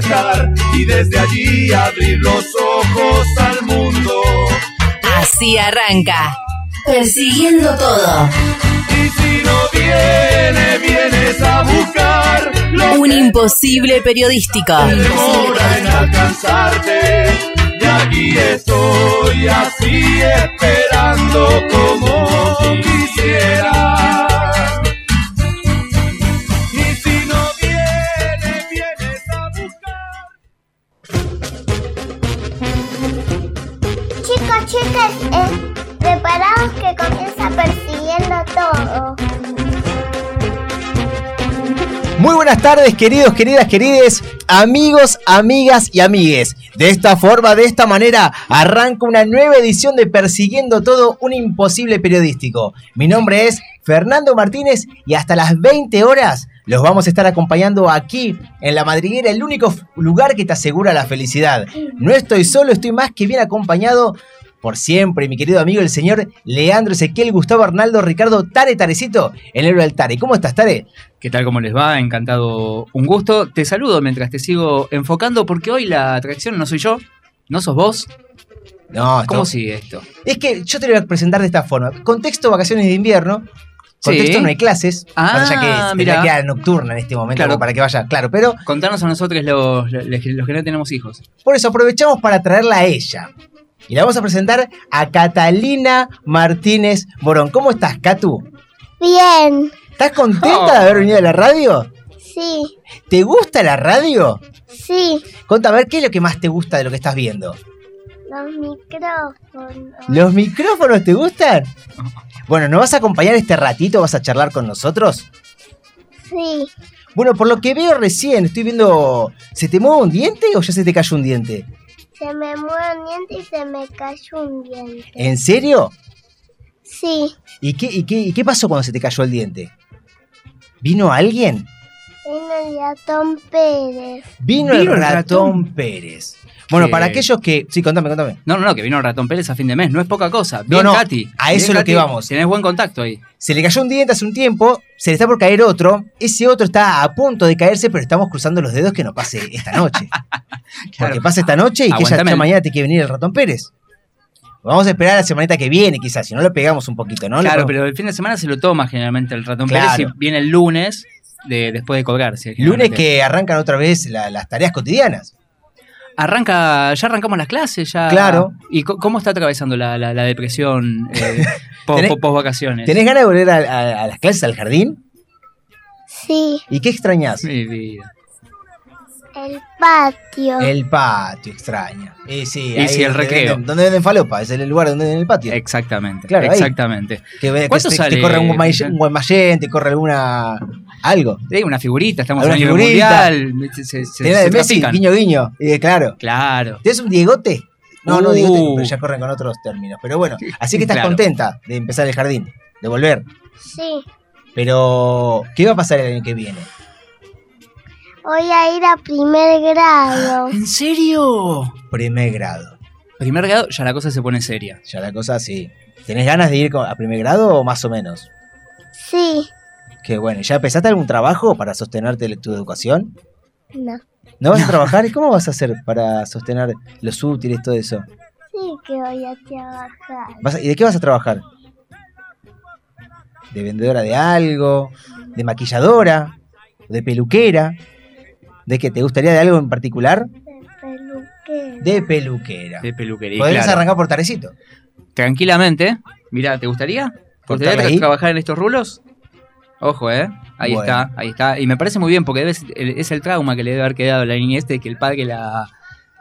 estar y desde allí abrir los ojos al mundo. Así arranca, persiguiendo todo. Y si no viene, vienes a buscar lo Un imposible periodístico. demora en alcanzarte. Y aquí estoy así esperando como quisiera. Eh, preparados que comienza persiguiendo todo. Muy buenas tardes, queridos, queridas, querides, amigos, amigas y amigues. De esta forma, de esta manera, arranca una nueva edición de Persiguiendo Todo, un imposible periodístico. Mi nombre es Fernando Martínez y hasta las 20 horas los vamos a estar acompañando aquí en La Madriguera, el único lugar que te asegura la felicidad. No estoy solo, estoy más que bien acompañado por siempre, mi querido amigo, el señor Leandro Ezequiel Gustavo Arnaldo Ricardo Tare Tarecito, el héroe del Tare. ¿Cómo estás, Tare? ¿Qué tal? ¿Cómo les va? Encantado. Un gusto. Te saludo mientras te sigo enfocando porque hoy la atracción no soy yo, no sos vos. No, ¿Cómo esto- sigue esto? Es que yo te lo voy a presentar de esta forma. Contexto vacaciones de invierno. Contexto Sí. no hay clases. Ah, allá que tendría mirá. que quedar nocturna en este momento Claro. para que vaya. Claro, pero Contanos a nosotros los, los, los que no tenemos hijos. por eso aprovechamos para traerla a ella. Y la vamos a presentar a Catalina Martínez Morón. ¿Cómo estás, Catu? Bien, ¿Estás contenta Oh. de haber venido a la radio? sí, ¿Te gusta la radio? sí, Conta, a ver, ¿qué es lo que más te gusta de lo que estás viendo? los micrófonos. ¿Los micrófonos te gustan? Bueno, ¿nos vas a acompañar este ratito? ¿Vas a charlar con nosotros? Sí, Bueno, por lo que veo recién, estoy viendo. ¿Se te mueve un diente o ya se te cayó un diente? Se me mueve un diente y se me cayó un diente. ¿En serio? Sí, ¿Y qué, y qué, y qué pasó cuando se te cayó el diente? ¿Vino alguien? vino el ratón Pérez. Vino, ¿Vino el el ratón, ratón? Pérez. Bueno, Que- para aquellos que. Sí, contame, contame. No, no, no, que vino el ratón Pérez a fin de mes. No es poca cosa. No, Bien, no, Katy. a eso es lo que vamos. Tenés buen contacto ahí. Se le cayó un diente hace un tiempo, se le está por caer otro. Ese otro está a punto de caerse, pero estamos cruzando los dedos que no pase esta noche. Porque pase esta noche y que ya, mañana te que venir el ratón Pérez. Vamos a esperar la semanita que viene, quizás, si no lo pegamos un poquito, ¿no? Claro, pero el fin de semana se lo toma generalmente el ratón Claro. Pérez y viene el lunes de, después de colgarse. Lunes que arrancan otra vez la- las tareas cotidianas. Arranca, ya arrancamos las clases, ya. Claro. ¿Y cómo está atravesando la, la- la depresión eh, Tenés- post, vacaciones? ¿Tenés ganas de volver a, a- a las clases al jardín? Sí, ¿Y qué extrañas? Mi vida. el patio. El patio extraña. Y sí, Y sí, el donde recreo. Venden, donde venden falopa, es el lugar donde venden el patio. Exactamente. Claro, ahí. exactamente. que ve- que ¿Cuánto te, sale? te corre un un guaymallén, te corre alguna. Algo. Sí, una figurita, estamos en el mundial. Se, se, se de Messi, trafican. guiño claro. Claro. ¿Tienes un Diegote? No, no, Uh. Diegote, pero ya corren con otros términos. Pero bueno, así que estás Claro. contenta de empezar el jardín, de volver. Sí, Pero, ¿qué va a pasar el año que viene? voy a ir a primer grado. ¿En serio? Primer grado. Primer grado, ya la cosa se pone seria. Ya la cosa sí. ¿Tenés ganas de ir a primer grado o más o menos? Sí, Qué bueno. ¿Ya empezaste algún trabajo para sostenerte de tu educación? no. ¿No vas a trabajar? ¿Y cómo vas a hacer para sostener los útiles, todo eso? Sí que voy a trabajar. ¿Vas a- ¿Y de qué vas a trabajar? ¿De vendedora de algo? ¿De maquilladora? ¿De peluquera? ¿De qué? ¿Te gustaría de algo en particular? De peluquera. De peluquería. Podrías claro. arrancar por Tarecito. Tranquilamente. Mira, ¿te gustaría? ¿Te gustaría tra- trabajar en estos rulos? Ojo, ¿eh? Ahí Bueno. está, ahí está. Y me parece muy bien porque debe- el- es el trauma que le debe haber quedado a la niñez de que el padre la,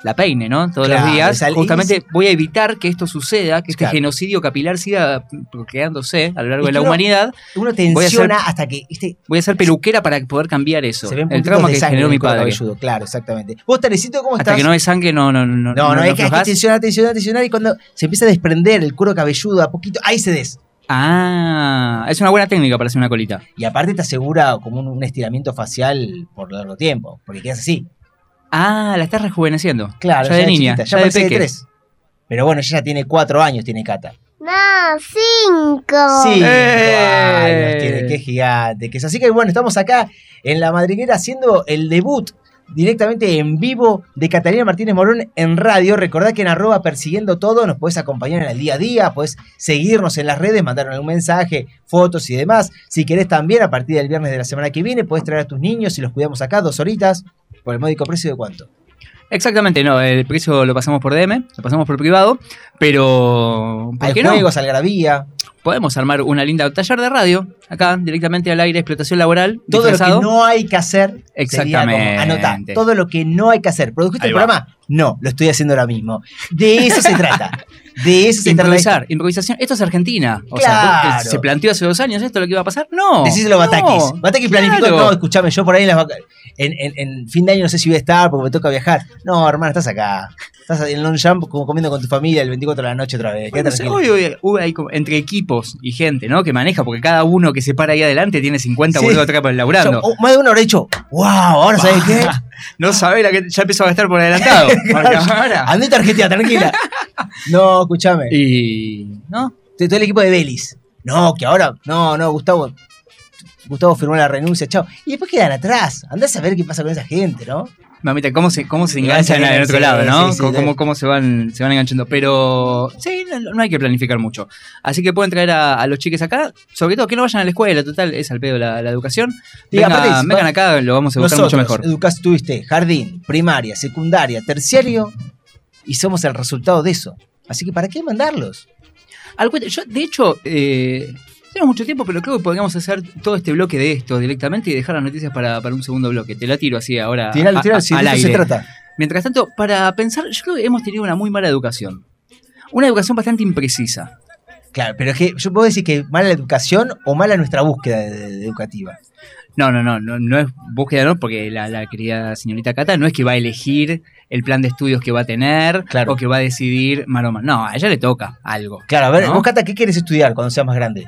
la peine, ¿no? Todos Claro, los días. Justamente voy a evitar que esto suceda, que este Claro. genocidio capilar siga creándose a lo largo Es de la uno- humanidad. Uno tensiona hasta que ¿viste? Voy a ser peluquera para poder cambiar eso. se ven el trauma de que sangre generó en mi padre. cabelludo. Claro, exactamente. ¿Vos, Tarecito, cómo Hasta estás? que no hay sangre, no, no, no. No, no, hay que, hay que tensionar, tensionar, tensionar y cuando se empieza a desprender el cuero cabelludo a poquito, ahí se des. Ah, es una buena técnica para hacer una colita. Y aparte te asegura como un, un estiramiento facial por largo tiempo, porque quedas así. Ah, la estás rejuveneciendo. Claro, ya de niña, chiquita, ya, ya, de de tres. Pero bueno, ella ya tiene cuatro años, tiene Cata. No, cinco. Sí, ¡Eh! ay, los tiene, qué gigante que es. Así que bueno, estamos acá en la madriguera haciendo el debut directamente en vivo de Catalina Martínez Morón en radio. Recordá que en arroba persiguiendo todo nos podés acompañar en el día a día, podés seguirnos en las redes, mandarnos algún mensaje, fotos y demás. Si querés también, a partir del viernes de la semana que viene, podés traer a tus niños y los cuidamos acá dos horitas por el módico precio de cuánto. Exactamente, no, el precio lo pasamos por DM, lo pasamos por privado, pero ¿por Hay qué no? juegos, algarabía, Podemos armar una linda taller de radio, acá, directamente al aire, explotación laboral, todo disfrazado. lo que no hay que hacer. Exactamente. anotá, todo lo que no hay que hacer. ¿Produjiste el programa? No, lo estoy haciendo ahora mismo. De eso se trata. De eso se trata. Improvisar, improvisación. Esto es Argentina. O sea, Claro. ¿se planteó hace dos años esto lo que iba a pasar? No. Decíselo a no, Batakis. Batakis planificó, no, escúchame, yo por ahí en, las en, en- en fin de año no sé si voy a estar porque me toca viajar. No, hermano, estás acá. Estás en Longchamp como comiendo con tu familia el 24 de la noche otra vez. Bueno, hoy- hay entre equipos y gente, ¿no? Que maneja, porque cada uno que se para ahí adelante tiene 50 Sí. boludos atrás laburando. Yo, oh, más de uno habrá dicho, wow, ahora sabes qué. No sabe la que ya empezó a gastar por adelantado. Ahora- Andé tranquila. No, escúchame. Y. ¿No? Todo el equipo de Belis. No, que ahora. No, no, Gustavo. Gustavo firmó la renuncia, chao. Y después quedan atrás. Andás a ver qué pasa con esa gente, ¿no? Mamita, cómo se, cómo se Y enganchan en el otro lado, ¿no? sí, sí, cómo, cómo- se van, se van enganchando. Pero sí, no, no hay que planificar mucho. Así que pueden traer a, a los chiques acá, sobre todo que no vayan a la escuela, total, es al pedo la, la educación. Y Venga- aparte, vengan acá, lo vamos a buscar mucho mejor. educás, tuviste jardín, primaria, secundaria, terciario y somos el resultado de eso. Así que ¿para qué mandarlos? Yo, de hecho, eh, tenemos mucho tiempo, pero creo que podríamos hacer todo este bloque de esto directamente y dejar las noticias para, para un segundo bloque. Te la tiro así ahora. Tiralo, tiralo, si de al eso se aire. trata. Mientras tanto, para pensar, yo creo que hemos tenido una muy mala educación. Una educación bastante imprecisa. Claro, pero es que yo puedo decir que mala la educación o mala nuestra búsqueda de- de- educativa. No, no, no, no, no es búsqueda, no, porque la, la querida señorita Cata no es que va a elegir el plan de estudios que va a tener Claro. o que va a decidir Maroma. No, a ella le toca algo. Claro, a ver, ¿No? vos, Cata, ¿qué quieres estudiar cuando seas más grande?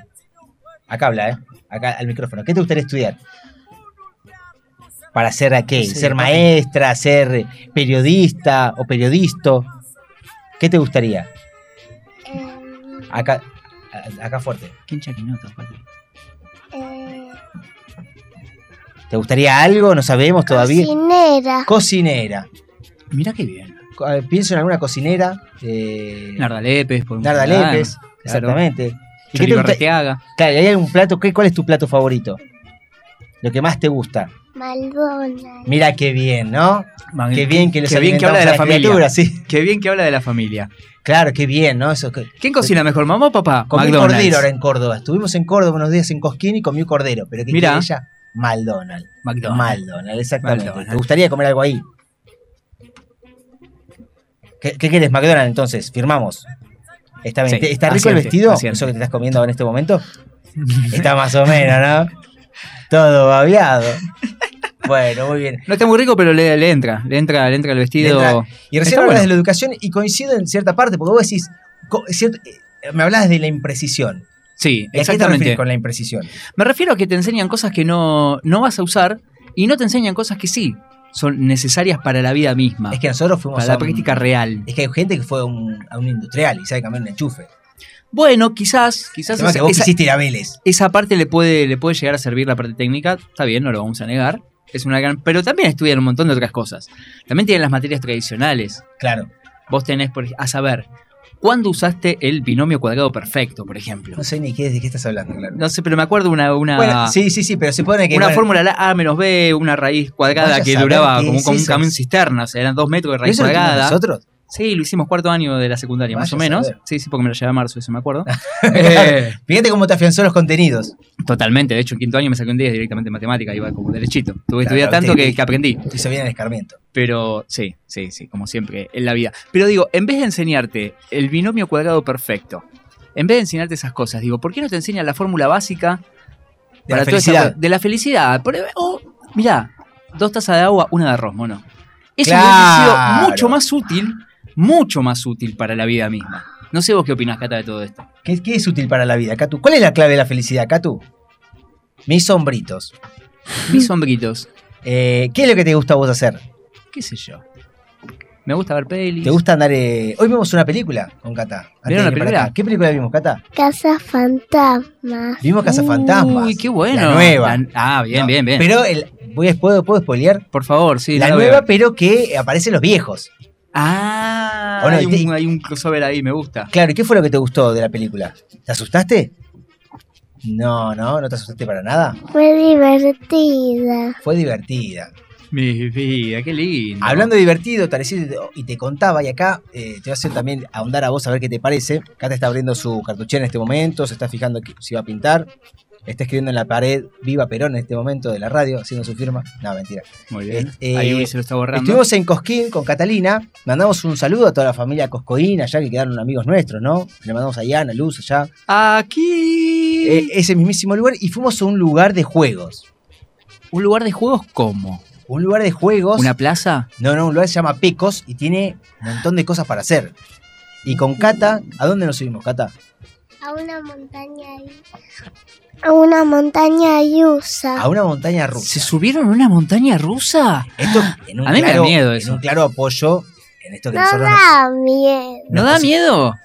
Acá habla, ¿eh? Acá al micrófono. ¿Qué te gustaría estudiar? ¿Para ser a qué? ¿Ser maestra? ¿Ser periodista o periodisto? ¿Qué te gustaría? Eh, Acá, a- acá fuerte. Eh, ¿Te gustaría algo? No sabemos todavía. cocinera. Cocinera. Mirá qué bien. Eh, Pienso en alguna cocinera. Eh, Narda Lepes, por Narda. Lepes. Claro. Exactamente. ¿Y qué te. Claro, ¿hay algún plato? ¿qué, ¿Cuál es tu plato favorito? Lo que más te gusta. Maldonado. Mira qué bien, ¿no? Qué bien que les Qué bien que habla de la familia. criatura, sí. Qué bien que habla de la familia. Claro, qué bien, ¿no? Eso que ¿Quién cocina mejor, mamá o papá? comí McDonald's. cordero ahora en Córdoba. Estuvimos en Córdoba unos días en Cosquín y comió cordero, pero ¿qué Mirá. quiere ella? McDonald's. McDonald's. McDonald's, exactamente. McDonald's. ¿Te gustaría comer algo ahí? ¿Qué, qué quieres, McDonald's, entonces? Firmamos. ¿Está. Sí, ¿Está rico el vestido? asiente. Eso que te estás comiendo ahora en este momento. Está más o menos, ¿no? Todo babeado. Bueno, muy bien. No está muy rico, pero le, le entra. Le entra, le entra el vestido. Entra- Y recién hablas bueno. de la educación y coincido en cierta parte, porque vos decís, co- ciert- eh, me hablas de la imprecisión. Sí, ¿Y a qué te exactamente. con la imprecisión? Me refiero a que te enseñan cosas que no, no vas a usar y no te enseñan cosas que sí son necesarias para la vida misma. Es que nosotros fuimos para la a un- práctica real. Es que hay gente que fue a un, a un industrial y sabe cambiar un enchufe. Bueno, quizás, quizás esa, que vos esa- ir a Vélez. esa parte le puede, le puede llegar a servir la parte técnica. Está bien, no lo vamos a negar. Es una gran. Pero también estudian un montón de otras cosas. También tienen las materias tradicionales. Claro. Vos tenés, por, a saber, ¿cuándo usaste el binomio cuadrado perfecto, por ejemplo? No sé ni qué, de qué estás hablando, claro. No sé, pero me acuerdo una, una, Bueno, sí, sí, sí, pero se pone que. una bueno, fórmula la A menos B, una raíz cuadrada que duraba como, es como un camión cisterna, o sea, eran dos metros de ¿pero raíz eso lo tuvimos cuadrada. nosotros? Sí, lo hicimos cuarto año de la secundaria, más o menos. Sí, sí, porque me lo llevé a marzo, eso me acuerdo. Eh, Fíjate cómo te afianzó los contenidos. totalmente, de hecho, en quinto año me saqué un 10 directamente en matemática, iba como derechito. Tuve que Claro, estudiar tanto te- que, que aprendí. Te hizo bien el escarmiento. Pero sí, sí, sí, como siempre en la vida. Pero digo, en vez de enseñarte el binomio cuadrado perfecto, en vez de enseñarte esas cosas, digo, ¿por qué no te enseñan la fórmula básica De la toda esa felicidad. co- de la felicidad? Por- O, mirá, dos tazas de agua, una de arroz, mono. Eso Claro. hubiese sido mucho más útil, mucho más útil para la vida misma. No sé vos qué opinás, Cata, de todo esto. ¿Qué, qué es útil para la vida, Catu? ¿Cuál es la clave de la felicidad, Catu? Mis sombritos. Mis sombritos, Eh, ¿Qué es lo que te gusta a vos hacer? qué sé yo. Me gusta ver pelis. ¿Te gusta andar? eh, Hoy vimos una película con Cata. ¿Vieron para película? ¿Qué película vimos, Cata? Casa Fantasma. Vimos Cazafantasmas. Uy, qué bueno. La nueva. La- ah, bien, No, bien, bien. Pero el, voy a, ¿puedo, ¿puedo spoilear? Por favor, sí. la veo. nueva, pero que aparecen los viejos. Ah, ¿O no? hay, te- un, hay un crossover ahí, me gusta. Claro, ¿y qué fue lo que te gustó de la película? ¿Te asustaste? No, no, no te asustaste para nada. Fue divertida. Fue divertida. Mi vida, qué lindo. Hablando de divertido, Tarecito, y te contaba, y acá eh, te voy a hacer también ahondar a vos a ver qué te parece. Cata está abriendo su cartuchera en este momento, se está fijando que si va a pintar. Está escribiendo en la pared Viva Perón en este momento de la radio, haciendo su firma. No, mentira. Muy bien. Eh, ahí se lo está borrando. Estuvimos en Cosquín con Catalina. Mandamos un saludo a toda la familia Coscoín, allá que quedaron amigos nuestros, ¿no? Le mandamos a Iana, Luz, allá. Aquí. Eh, ese mismísimo lugar. Y fuimos a un lugar de juegos. ¿Un lugar de juegos cómo? Un lugar de juegos. ¿Una plaza? No, no, un lugar que se llama Pecos y tiene un montón de cosas para hacer. Y con Cata, ¿a dónde nos subimos, Cata? A una montaña ahí. A una montaña yusa. A una montaña rusa. ¿Se subieron a una montaña rusa? Esto en un A mí me da claro, miedo en eso. un claro apoyo en esto que No nosotros da miedo. ¿No da miedo?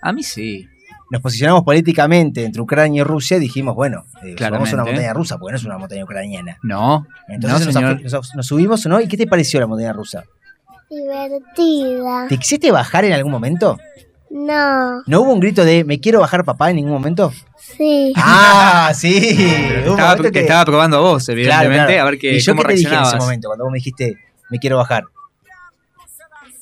A mí sí. nos posicionamos políticamente entre Ucrania y Rusia y dijimos, bueno, eh, vamos a una montaña rusa, porque no es una montaña ucraniana. No. Entonces No, nos, subimos, ¿no? ¿Y qué te pareció la montaña rusa? Divertida. ¿Te quisiste bajar en algún momento? No. ¿No hubo un grito de me quiero bajar papá en ningún momento? Sí. Ah, sí. Estaba, te que- estaba probando a vos, evidentemente, Claro, claro. a ver qué, ¿Y yo cómo qué te dije en ese momento cuando vos me dijiste me quiero bajar?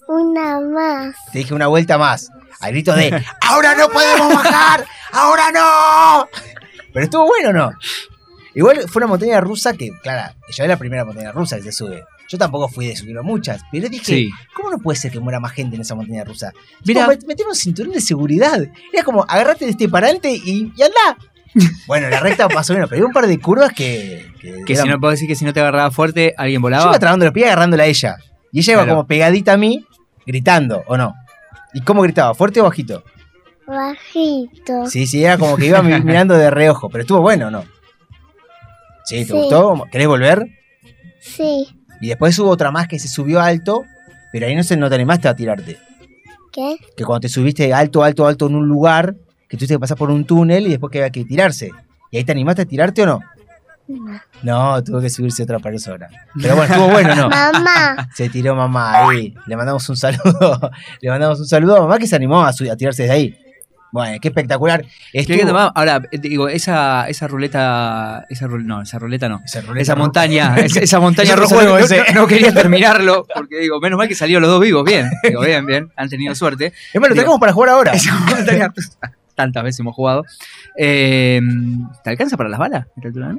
Una más. Te dije una vuelta más. Al grito de ¡Ahora no podemos bajar! ¡Ahora no! Pero estuvo bueno, ¿no? Igual fue una montaña rusa que, claro, ya es la primera montaña rusa que se sube. Yo tampoco fui de subir a muchas, pero dije, Sí. ¿cómo no puede ser que muera más gente en esa montaña rusa? Mira. Metemos un cinturón de seguridad. Era como, agarrate de este parante y, y andá. Bueno, la recta más o menos, pero había un par de curvas que... Que, Que eran- si no puedo decir que si no te agarraba fuerte, alguien Yo volaba. iba trabando los pies agarrándola a ella. Y ella iba Claro. como pegadita a mí, gritando, ¿o no? ¿Y cómo gritaba? ¿Fuerte o bajito? Bajito. Sí, sí, era como que iba mi- mirando de reojo, pero estuvo bueno, ¿o no? Sí, ¿te Sí. gustó? ¿Querés volver? Sí. Y después hubo otra más que se subió alto, pero ahí no, se, no te animaste a tirarte. ¿Qué? Que cuando te subiste alto, alto, alto en un lugar, que tuviste que pasar por un túnel y después que había que tirarse. ¿Y ahí te animaste a tirarte o no? No. No, tuvo que subirse otra persona. Pero bueno, estuvo bueno, ¿no? Mamá. Se tiró mamá ahí. Le mandamos un saludo. Le mandamos un saludo a mamá que se animó a, a tirarse de ahí. Bueno, qué espectacular. Qué Estuvo- mamá. Ahora, eh, digo, esa, esa ruleta. Esa no, esa ruleta no. Esa, ruleta Esa montaña, esa, esa montaña roja. no, ese. no- no quería terminarlo, porque digo, menos mal que salieron los dos vivos, bien. Digo, bien, bien, han tenido suerte. Es más, lo tenemos para jugar ahora. Esa montaña tantas veces hemos jugado. Eh, ¿Te alcanza para las balas?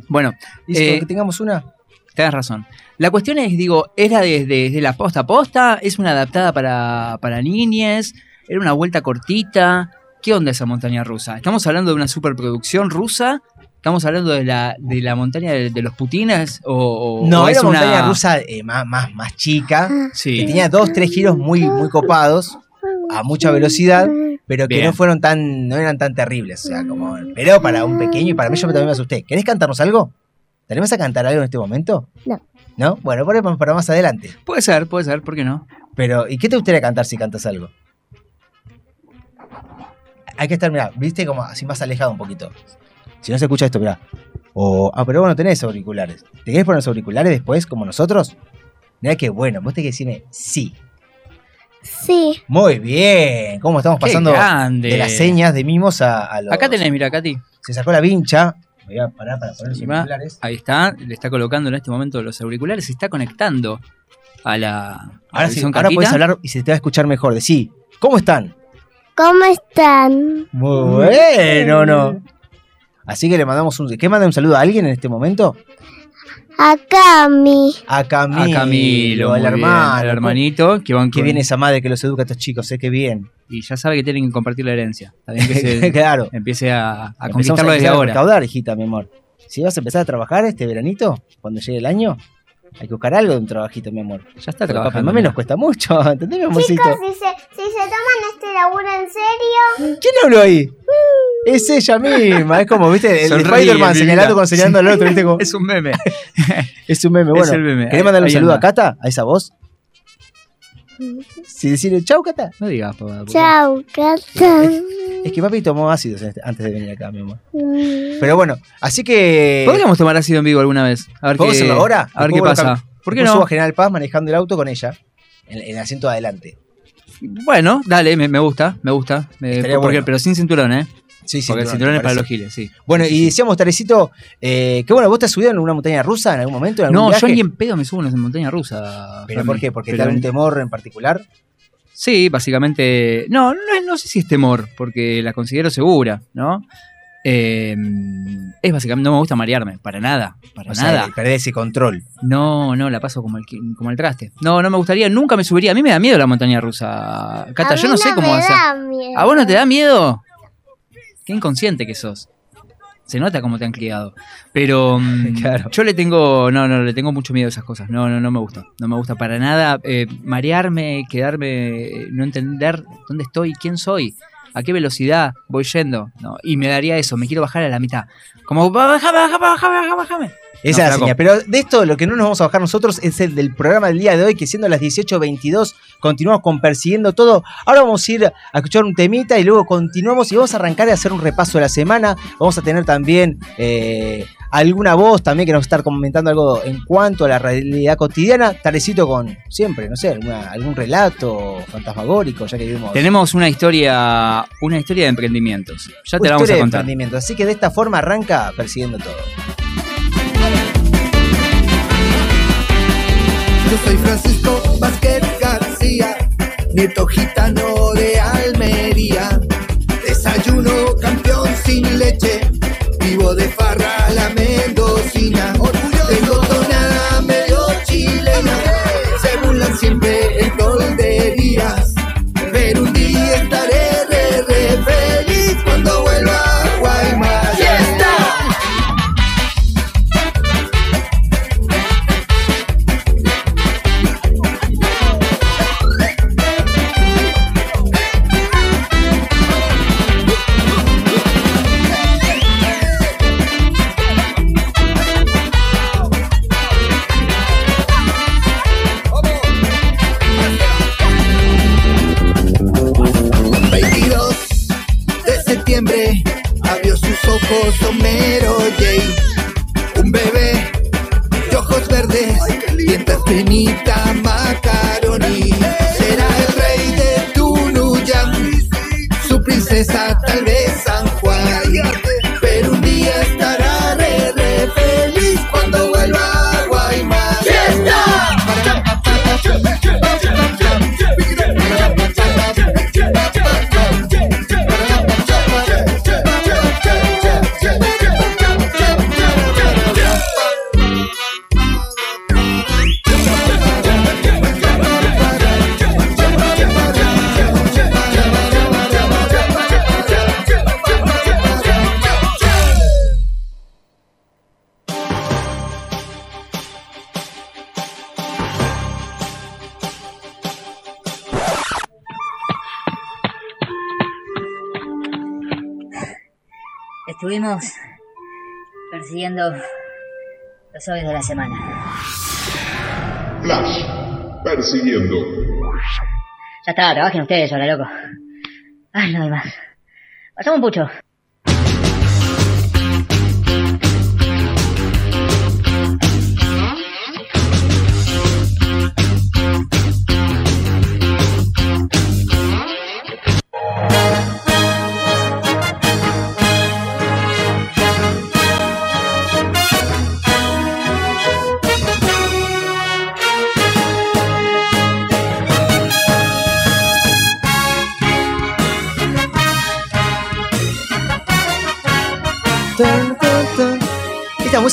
Bueno, eh, que tengamos una. Tenés razón. La cuestión es, digo, ¿era desde, desde la posta a posta? ¿Es una adaptada para, para niñes? ¿Era una vuelta cortita? ¿Qué onda esa montaña rusa? ¿Estamos hablando de una superproducción rusa? ¿Estamos hablando de la, de la montaña de, de los putines? ¿O, o- No, o era una montaña rusa eh, más, más, más chica. Que tenía dos, tres giros muy, muy copados. A mucha velocidad. Pero que Bien. no fueron tan. No eran tan terribles. O sea, como. Pero para un pequeño y para mí yo también me asusté. ¿Querés cantarnos algo? ¿Tenemos a cantar algo en este momento? No. ¿No? Bueno, por ahí para más adelante. Puede ser, puede ser, ¿por qué no? Pero, ¿y qué te gustaría cantar si cantas algo? Hay que estar, mirá, viste como así más alejado un poquito. Si no se escucha esto, mirá. O, ah, pero vos no tenés auriculares. ¿Te querés poner los auriculares después, como nosotros? Mirá qué bueno, vos tenés que decirme sí. Sí. Muy bien. ¿Cómo estamos Qué pasando grande. de las señas de mimos a, a los... Acá tenés, mira, Katy. Se sacó la vincha. Voy a parar para poner los auriculares. ahí está, le está colocando en este momento los auriculares, se está conectando a la, a la Ahora sí, ahora puedes hablar y se te va a escuchar mejor. De sí. ¿Cómo están? ¿Cómo están? Muy bueno, ¿no? Así que le mandamos un... ¿Qué manda un saludo a alguien en este momento? A Cami. A Camilo, a Camilo, al hermano. al hermanito, que van con- bien esa madre que los educa a estos chicos, sé que bien. y ya sabe que tienen que compartir la herencia. Que se claro. empiece a, a conquistarlo desde a ahora. recaudar, hijita, mi amor. Si vas a empezar a trabajar este veranito, cuando llegue el año, hay que buscar algo de un trabajito, mi amor. Ya está Porque papá trabajando. mami nos cuesta mucho, ¿entendés, mi amorcito? Chicos, si se, si se toman este laburo en serio, ¿Quién habló ahí? Es ella misma, es como, viste, el Spider-Man señalando con señalando al otro, viste, como, Es un meme. es un meme. Bueno, es el meme. ¿querés mandarle un saludo anda. a Cata, a esa voz? Si decirle chau, Cata. No digas, papá. porque- Chao, Cata. Es que papi tomó ácidos en este- antes de venir acá, mi amor. Mm. Pero bueno, así que. Podríamos tomar ácido en vivo alguna vez. A ver ¿Podemos qué, hacerlo ahora? A ver qué Después pasa. ¿Por qué Después subo no? a General Paz manejando el auto con ella. En, en el asiento de adelante. Bueno, dale, me, me gusta, me gusta. Me- Estaría porque- bueno. Pero sin cinturón, ¿eh? Sí, sí. porque el cinturón es para los giles, sí. Bueno, y decíamos, Tarecito, eh, que bueno, ¿vos te has subido en una montaña rusa en algún momento? En algún No, viaje? yo ni en pedo me subo en una montaña rusa. ¿Pero por qué? ¿Porque te Pero- da un temor en particular? Sí, básicamente. No, no, no sé si es temor, porque la considero segura, ¿no? Eh, es básicamente, no me gusta marearme, para nada, para O nada. sea, perdés ese control. No, no, la paso como el, como el traste. No, no me gustaría, nunca me subiría. A mí me da miedo la montaña rusa. Cata, A yo mí no sé cómo hacer. ¿A vos no te da miedo? Qué inconsciente que sos. Se nota cómo te han criado. Pero mm, Claro. yo le tengo, no, no, le tengo mucho miedo a esas cosas. No, no, no me gusta. No me gusta para nada eh, marearme, quedarme, eh, no entender dónde estoy, quién soy, a qué velocidad voy yendo. No, y me daría eso, me quiero bajar a la mitad. Como, bájame, bájame, bájame, bájame, bájame. Esa No, es la señal. Pero de esto, lo que no nos vamos a bajar nosotros es el del programa del día de hoy, que siendo las 18.22, continuamos con Persiguiendo Todo. Ahora vamos a ir a escuchar un temita y luego continuamos y vamos a arrancar a hacer un repaso de la semana. Vamos a tener también eh, alguna voz también que nos va a estar comentando algo en cuanto a la realidad cotidiana. Tarecito con siempre, no sé, alguna- algún relato fantasmagórico, ya que vimos. Tenemos una historia, una historia de emprendimientos. Ya te la vamos historia a de contar. emprendimiento. Así que de esta forma arranca Persiguiendo Todo. Yo soy Francisco Vázquez García, nieto gitano de Almería. Desayuno campeón sin leche, de farra la mendocina. Tengo tonada medio chilena, se burlan siempre los obvios de la semana. Flash, persiguiendo. Ya está, trabajen ustedes ahora, loco. Ay, no hay más. Pasamos un pucho.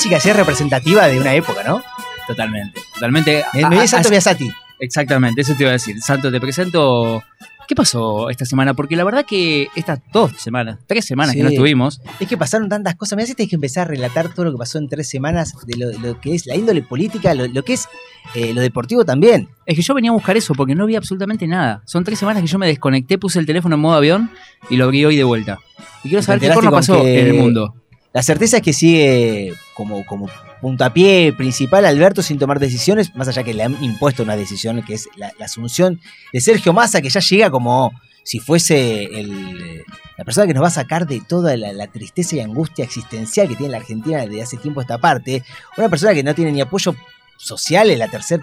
Música sí es representativa de una época, ¿no? Totalmente, totalmente. Me, A- me a- vi Santo a- Biasati. Exactamente, eso te iba a decir. Santo, te presento. ¿Qué pasó esta semana? Porque la verdad que estas dos semanas, tres semanas que no estuvimos, Es que pasaron tantas cosas. Me hace que empezar a relatar todo lo que pasó en tres semanas de lo, lo que es la índole política, lo, lo que es eh, lo deportivo también. es que yo venía a buscar eso porque no vi absolutamente nada. Son tres semanas que yo me desconecté, puse el teléfono en modo avión y lo abrí hoy de vuelta. Y quiero ¿Te saber qué pasó en el mundo. La certeza es que sigue como, como puntapié principal Alberto sin tomar decisiones, más allá que le han impuesto una decisión que es la, asunción de Sergio Massa, que ya llega como si fuese la persona que nos va a sacar de toda la, tristeza y angustia existencial que tiene la Argentina desde hace tiempo esta parte. Una persona que no tiene ni apoyo social, es la tercera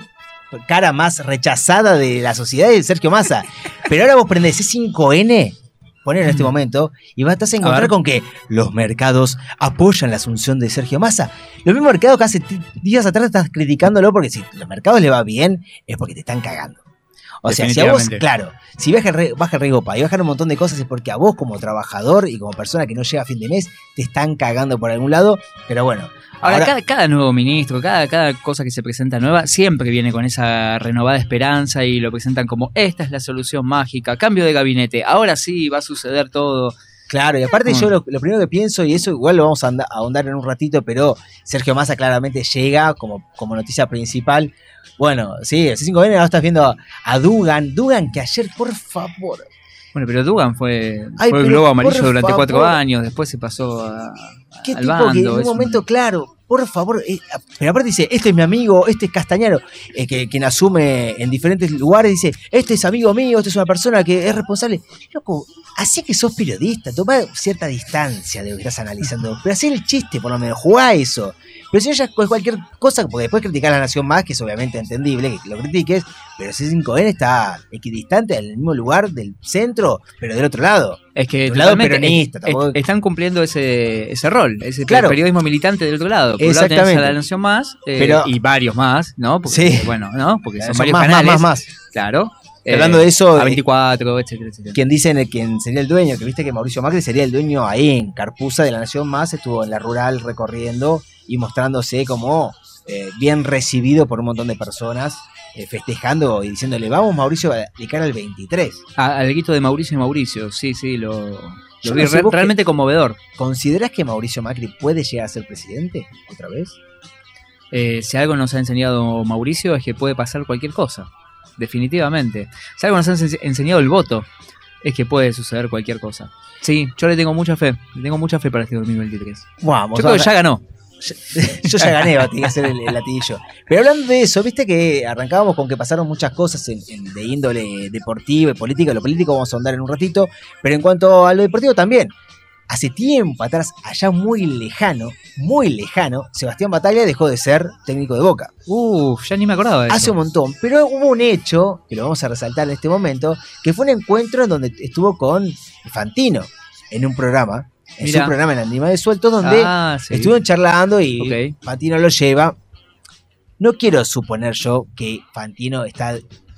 cara más rechazada de la sociedad es Sergio Massa. Pero ahora vos prendés C5N, ponelo en este momento, y vas a encontrar con que los mercados apoyan la asunción de Sergio Massa. Los mismos mercados que hace días atrás estás criticándolo porque si los mercados le va bien es porque te están cagando. O sea, si a vos, claro, si baja baja el riesgo y bajan un montón de cosas es porque a vos como trabajador y como persona que no llega a fin de mes te están cagando por algún lado, pero bueno. Ahora, ahora- cada, cada nuevo ministro, cada, cada cosa que se presenta nueva, siempre viene con esa renovada esperanza y lo presentan como esta es la solución mágica, cambio de gabinete, ahora sí va a suceder todo. Claro, y aparte yo lo, lo primero que pienso, y eso igual lo vamos a ahondar en un ratito, pero Sergio Massa claramente llega como, como noticia principal. Bueno, sí, el C5N ahora estás viendo a, a Dugan. Dugan, que ayer, por favor. Bueno, pero Dugan fue, Ay, fue el globo amarillo durante cuatro años, después se pasó a, Qué al tipo bando. que en un momento, claro, por favor. eh, pero aparte dice, este es mi amigo, este es Castañaro, eh, que, quien asume en diferentes lugares, dice, este es amigo mío, este es una persona que es responsable. Loco, así que sos periodista, toma cierta distancia de lo que estás analizando, pero hacé el chiste, por lo menos, jugá eso. Pero si ya es cualquier cosa, porque después criticar a la Nación Más, que es obviamente entendible que lo critiques, pero C5N está equidistante en el mismo lugar del centro, pero del otro lado. Es que lado peronista, es- tampoco- es- están cumpliendo ese, ese rol, ese Claro. periodismo militante del otro lado. Por Exactamente. a la Nación Más eh, Pero- y varios más, ¿no? Porque, Sí. Bueno, ¿no? Porque son Son varios más, más, canales. más, más. Claro. Y hablando de eso, A eh, 24, etcétera, etcétera. quien dicen quien sería el dueño, que viste que Mauricio Macri sería el dueño ahí en Carpuza de la Nación Más, estuvo en la rural recorriendo y mostrándose como eh, bien recibido por un montón de personas, eh, festejando y diciéndole, vamos Mauricio, de cara al 23. Ah, al grito de Mauricio y Mauricio, sí, sí, lo, vi no sé re- vos qué- realmente conmovedor. ¿Considerás que Mauricio Macri puede llegar a ser presidente otra vez? Eh, si algo nos ha enseñado Mauricio es que puede pasar cualquier cosa, definitivamente. Si algo nos ha ense- enseñado el voto es que puede suceder cualquier cosa. Sí, yo le tengo mucha fe, le tengo mucha fe para este 2023. Vamos, Yo creo que ya ganó. Yo ya gané, va, tenía que hacer el, el latiguillo. Pero hablando de eso, viste que arrancábamos con que pasaron muchas cosas en- en- de índole deportiva y política. Lo político vamos a andar en un ratito. Pero en cuanto a lo deportivo también. Hace tiempo atrás, allá muy lejano, muy lejano, Sebastián Bataglia dejó de ser técnico de Boca. Uf, ya ni me acordaba de eso. Hace un montón. Pero hubo un hecho, que lo vamos a resaltar en este momento, que fue un encuentro en donde estuvo con Fantino en un programa. En Mirá. su programa en Animales Sueltos, donde Ah, sí. Estuvieron charlando y. Fantino lo lleva. No quiero suponer yo que Fantino está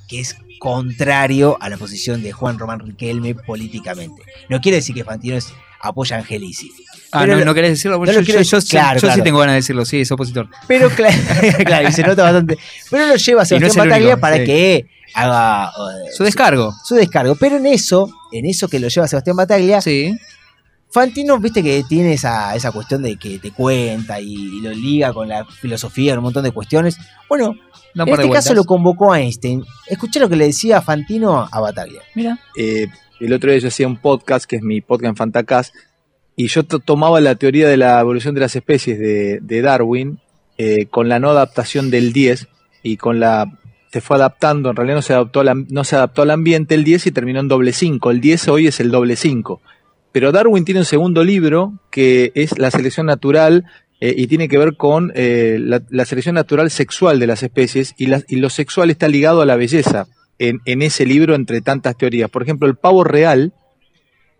que es contrario a la posición de Juan Román Riquelme políticamente. No quiere decir que Fantino es, apoya a Angelici. Ah, Pero no, no querés decirlo. no yo lo yo- quiero yo- decir, claro, yo sí tengo ganas de decirlo, sí, es opositor. Pero claro, claro, y se nota bastante. Pero lo lleva a no Sebastián el Bataglia único, para sí. que haga Su descargo. su descargo. Pero en eso, en eso que lo lleva Sebastián Bataglia, Sí. Fantino, viste que tiene esa, esa cuestión de que te cuenta y, y lo liga con la filosofía, un montón de cuestiones. Bueno, en este caso vueltas. lo convocó a Einstein. Escuché lo que le decía Fantino a Bataglia. Mira. eh, el otro día yo hacía un podcast, que es mi podcast Fantacast, y yo to- tomaba la teoría de la evolución de las especies de, de Darwin eh, con la no adaptación del 10 y con la se fue adaptando, en realidad no se adaptó, la- no se adaptó al ambiente el 10 y terminó en doble 5. El 10 hoy es el doble 5. Pero Darwin tiene un segundo libro que es La selección natural eh, y tiene que ver con eh, la, selección natural sexual de las especies y, y lo sexual está ligado a la belleza en, en ese libro entre tantas teorías. Por ejemplo, el pavo real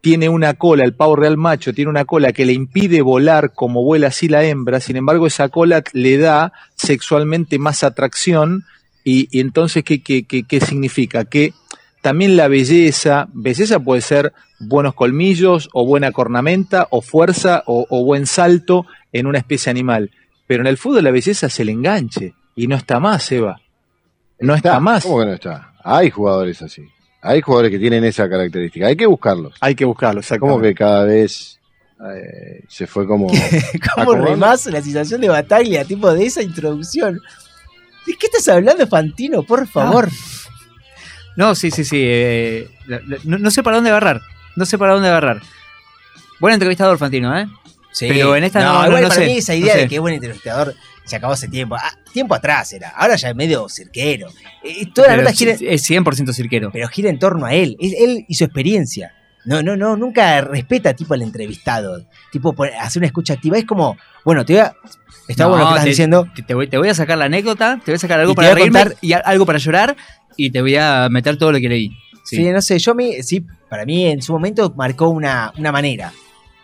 tiene una cola, el pavo real macho tiene una cola que le impide volar como vuela así la hembra, sin embargo esa cola le da sexualmente más atracción y, y entonces ¿qué, qué, qué, qué significa? Que también la belleza, belleza puede ser buenos colmillos o buena cornamenta o fuerza o, o buen salto en una especie animal, pero en el fútbol la belleza es el enganche y no está más, Eva. No está más. ¿Cómo que no está? Hay jugadores así. Hay jugadores que tienen esa característica. Hay que buscarlos. Hay que buscarlos, Como que cada vez eh, se fue como. ¿Cómo acomodando. remás la sensación de Bataglia, tipo de esa introducción? ¿De qué estás hablando, Fantino? Por favor. No, sí, sí, sí. eh, no, no sé para dónde agarrar. No sé para dónde agarrar. Buen entrevistador, Fantino, ¿eh? Sí. Pero en esta no, no, igual no para sé, mí esa no idea sé. de que es buen entrevistador se acabó hace tiempo. Ah, tiempo atrás era. Ahora ya es medio cirquero. Eh, toda la nota gira, es 100% cirquero. pero gira en torno a él. Es él y su experiencia. No, no, no, nunca respeta tipo al entrevistado. Tipo, pon- hace una escucha activa. Es como, bueno, te voy a. Está bueno lo que estás te, diciendo. Te, te voy, te voy a sacar la anécdota, te voy a sacar algo para reírme contar- y a- algo para llorar y te voy a meter todo lo que leí. Sí. Sí. no sé, yo me, sí, para mí en su momento marcó una, una manera.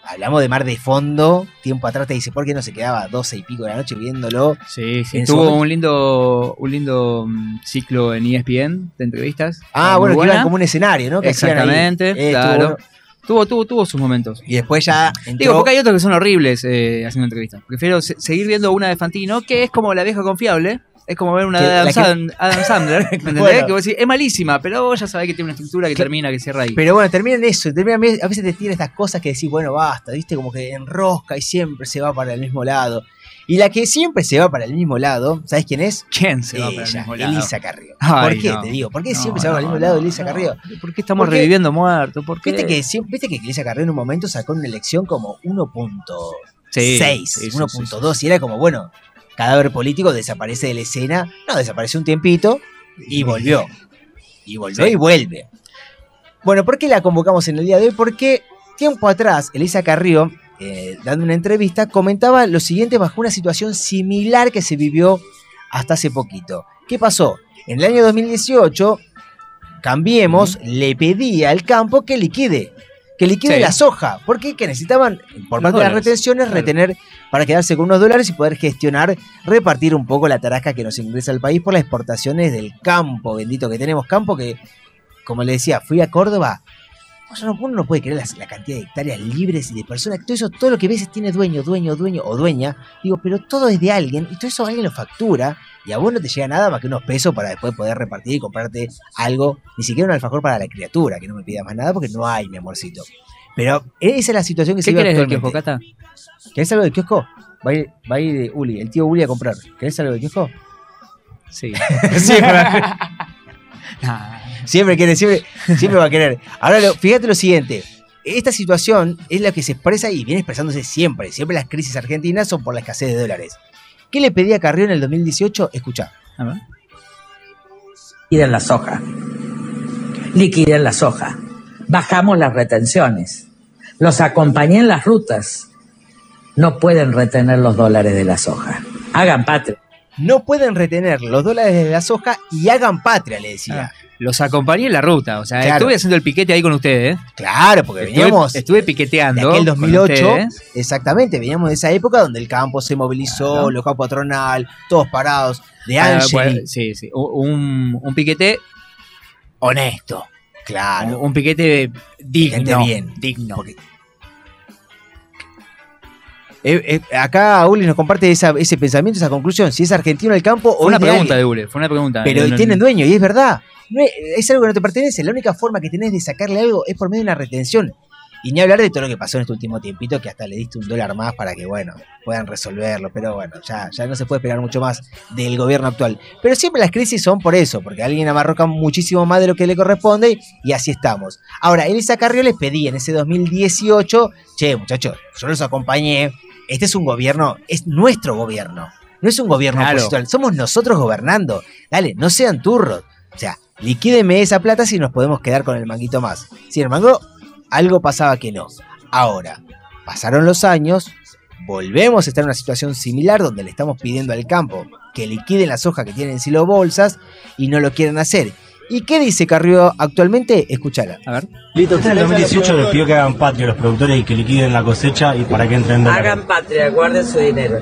Hablamos de Mar de Fondo, tiempo atrás te dice, ¿por qué no se quedaba 12 y pico de la noche viéndolo? Sí, sí. Tuvo un lindo, un lindo mm, ciclo en ESPN de entrevistas. Ah, bueno, que iban como un escenario, ¿no? Que. Exactamente, Eh, claro. Tuvo, tuvo, tuvo sus momentos. Y después ya entró... Digo, porque hay otros que son horribles eh, haciendo entrevistas. Prefiero se- seguir viendo una de Fantino, que es como la vieja confiable. Es como ver una de Adam, que- Sandler, ¿me entendés? Bueno. Que vos decís, es malísima, pero vos ya sabés que tiene una estructura que Claro. termina, que cierra ahí. Pero bueno, termina en eso. Termina, a veces te tiran estas cosas que decís, bueno, basta, ¿viste? Como que enrosca y siempre se va para el mismo lado. Y la que siempre se va para el mismo lado, ¿sabes quién es? ¿Quién se va para el mismo lado? Elisa Carrió. Ay, ¿Por qué no. te digo? ¿Por qué No, siempre se va para el mismo lado Elisa. Carrió? ¿Por qué estamos Porque- reviviendo muertos? ¿Por qué? Viste que, siempre, viste que Elisa Carrió en un momento sacó una elección como 1.6, Sí, sí, sí, sí, 1.2, y era como, bueno, cadáver político desaparece de la escena. No, desapareció un tiempito y volvió. Y volvió Sí. y vuelve. Bueno, ¿por qué la convocamos en el día de hoy? Porque tiempo atrás, Elisa Carrió, eh, dando una entrevista, comentaba lo siguiente bajo una situación similar que se vivió hasta hace poquito. ¿Qué pasó? En el año 2018, Cambiemos le pedía al campo que liquide. Que liquide Sí. la soja. Porque que necesitaban, por parte de las retenciones, claro. retener para quedarse con unos dólares y poder gestionar, repartir un poco la tarasca que nos ingresa al país por las exportaciones del campo, bendito que tenemos. Campo que, como le decía, fui a Córdoba. Uno no puede creer la cantidad de hectáreas libres y de personas. Todo eso, todo lo que ves tiene dueño, dueño, dueño o dueña. Digo, pero todo es de alguien y todo eso alguien lo factura y a vos no te llega nada más que unos pesos para después poder repartir y comprarte algo, ni siquiera un alfajor para la criatura, que no me pida más nada porque no hay, mi amorcito. Pero esa es la situación que se ¿Qué vive querés del actualmente. kiosco, Cata? ¿Querés algo del kiosco? Va a ir, va a ir Uli, el tío Uli a comprar. ¿Querés algo del kiosco? Sí. siempre, Nah. Siempre quiere, siempre, siempre va a querer. Ahora, lo- fíjate lo siguiente. Esta situación es la que se expresa y viene expresándose siempre. Siempre las crisis argentinas son por la escasez de dólares. ¿Qué le pedía Carrió en el 2018? Escuchá. Liquiden la soja. Liquiden la soja. Bajamos las retenciones. Los acompañé en las rutas. No pueden retener los dólares de la soja. Hagan patria. No pueden retener los dólares de la soja y hagan patria, le decía. Los acompañé en la ruta, o sea, Claro. estuve haciendo el piquete ahí con ustedes. ¿eh? Claro, porque Estuve, veníamos estuve de piqueteando. aquel con 2008. ustedes. Exactamente, veníamos de esa época donde el campo se movilizó, Claro. local patronal, todos parados, de Ah, bueno, sí, sí. Un, un piquete honesto. Claro. Un, un piquete digno. Bien. Digno. Porque- Eh, eh, acá Uli nos comparte esa- ese pensamiento, esa conclusión, si es argentino el campo o Fue una de pregunta de Ule, fue una pregunta. Pero No, no, tienen dueño, y es verdad. No es, es algo que no te pertenece. La única forma que tenés de sacarle algo es por medio de una retención. Y ni hablar de todo lo que pasó en este último tiempito, que hasta le diste un dólar más para que, bueno, puedan resolverlo. Pero bueno, ya, ya no se puede esperar mucho más del gobierno actual. Pero siempre las crisis son por eso, porque alguien amarroca muchísimo más de lo que le corresponde y así estamos. Ahora, Elisa Carrió les pedía en ese 2018, che, muchachos, yo los acompañé. Este es un gobierno, es nuestro gobierno. No es un gobierno Claro. opositor, somos nosotros gobernando. Dale, no sean turros. O sea, liquídeme esa plata si nos podemos quedar con el manguito más. Sin embargo, algo pasaba que no. Ahora, pasaron los años, volvemos a estar en una situación similar donde le estamos pidiendo al campo que liquiden las hojas que tienen silo bolsas y no lo quieren hacer. ¿Y qué dice Carrió actualmente? Escúchala. A ver. Usted en el 2018 les pidió que hagan patria a los productores y que liquiden la cosecha y para que entren dólares. Hagan patria, guarden su dinero.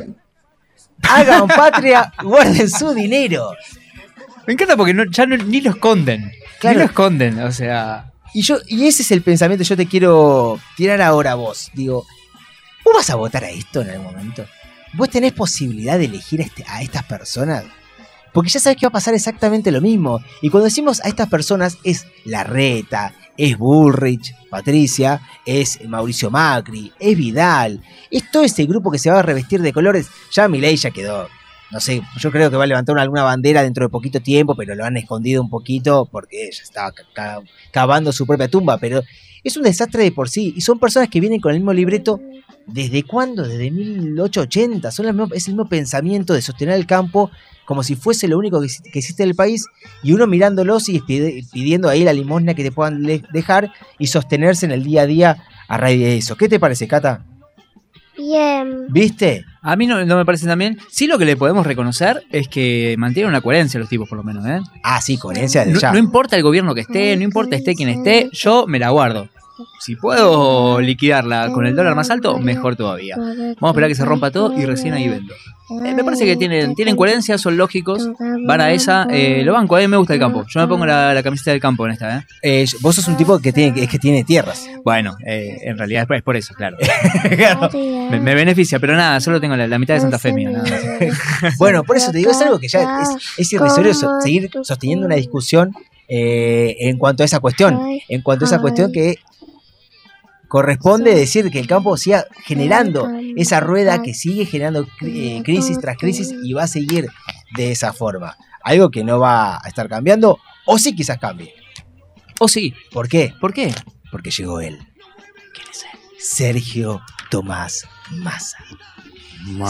Hagan patria, guarden su dinero. Me encanta porque no- ya no- ni lo esconden. Claro. Ni lo esconden, o sea. Y yo, y ese es el pensamiento que yo te quiero tirar ahora a vos. Digo, ¿vos vas a votar a esto en algún momento? ¿Vos tenés posibilidad de elegir a, este- a estas personas? Porque ya sabes que va a pasar exactamente lo mismo. Y cuando decimos a estas personas es Larreta, es Bullrich, Patricia, es Mauricio Macri, es Vidal, es todo ese grupo que se va a revestir de colores. Ya Milei ya quedó. No sé, yo creo que va a levantar una- alguna bandera dentro de poquito tiempo, pero lo han escondido un poquito porque ella estaba ca- ca- cavando su propia tumba. Pero es un desastre de por sí. Y son personas que vienen con el mismo libreto ¿Desde cuándo? Desde 1880. Son las es el mismo pensamiento de sostener el campo como si fuese lo único que, exi- que existe en el país y uno mirándolos y pidiendo ahí la limosna que te puedan dejar y sostenerse en el día a día a raíz de eso. ¿Qué te parece, Cata? Bien. ¿Viste? A mí no, no me parece también. Sí, lo que le podemos reconocer es que mantienen una coherencia los tipos, por lo menos, ¿eh? Ah, sí, coherencia de No, ya. no importa el gobierno que esté, no importa esté quien esté, yo me la guardo. Si puedo liquidarla con el dólar más alto, mejor todavía. Vamos a esperar que se rompa todo y recién ahí vendo. Eh, me parece que tienen, tienen coherencia, son lógicos. Van a esa. Eh, lo banco, a mí me gusta el campo. Yo me pongo la, la camiseta del campo en esta, ¿eh? Eh, vos sos un tipo que tiene, es que tiene tierras. Bueno, eh, en realidad es por- es por eso, claro. me, me beneficia, pero nada, solo tengo la, la mitad de Santa Fe mía. Bueno, por eso te digo, es algo que ya es, es irrisorio so- seguir sosteniendo una discusión eh, en cuanto a esa cuestión. En cuanto a esa cuestión que corresponde decir que el campo siga generando esa rueda que sigue generando eh, crisis tras crisis y va a seguir de esa forma. Algo que no va a estar cambiando, o sí quizás cambie. O sí. ¿Por qué? ¿Por qué? Porque llegó él. ¿Quién es él? Sergio Tomás Massa.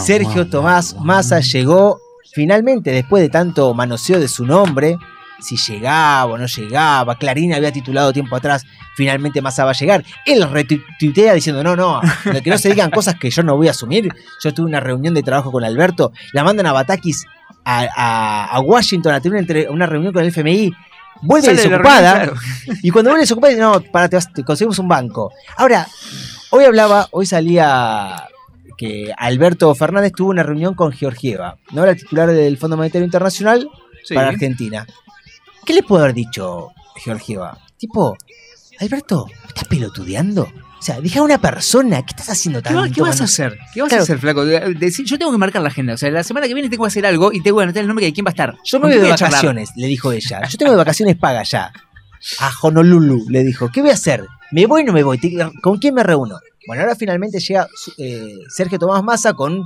Sergio Tomás Massa llegó finalmente después de tanto manoseo de su nombre, si llegaba o no llegaba, Clarín había titulado tiempo atrás, finalmente Massa va a llegar. Él retuitea diciendo, no, no, que no se digan cosas que yo no voy a asumir. Yo tuve una reunión de trabajo con Alberto, la mandan a Batakis a, a- a Washington a tener una, entre- una reunión con el FMI. Vuelve Sale desocupada. Y cuando vuelve desocupada, dice, no, para, te, vas- te conseguimos un banco. Ahora, hoy hablaba, hoy salía que Alberto Fernández tuvo una reunión con Georgieva, ¿no? La titular del Fondo Monetario Internacional Sí. para Argentina. ¿Qué le puedo haber dicho Georgieva? Tipo, Alberto, ¿me ¿estás pelotudeando? O sea, deja a una persona, ¿qué estás haciendo ¿Qué, tanto? va- qué vas a hacer? ¿Qué vas Claro. a hacer, flaco? De- decir- yo tengo que marcar la agenda. O sea, la semana que viene tengo que hacer algo y tengo que anotar el nombre de quién va a estar. Yo me ¿Con voy de charlar? vacaciones, le dijo ella. Yo tengo de vacaciones pagas ya. A Honolulu, le dijo. ¿Qué voy a hacer? ¿Me voy o no me voy? ¿Con quién me reúno? Bueno, ahora finalmente llega eh, Sergio Tomás Massa con,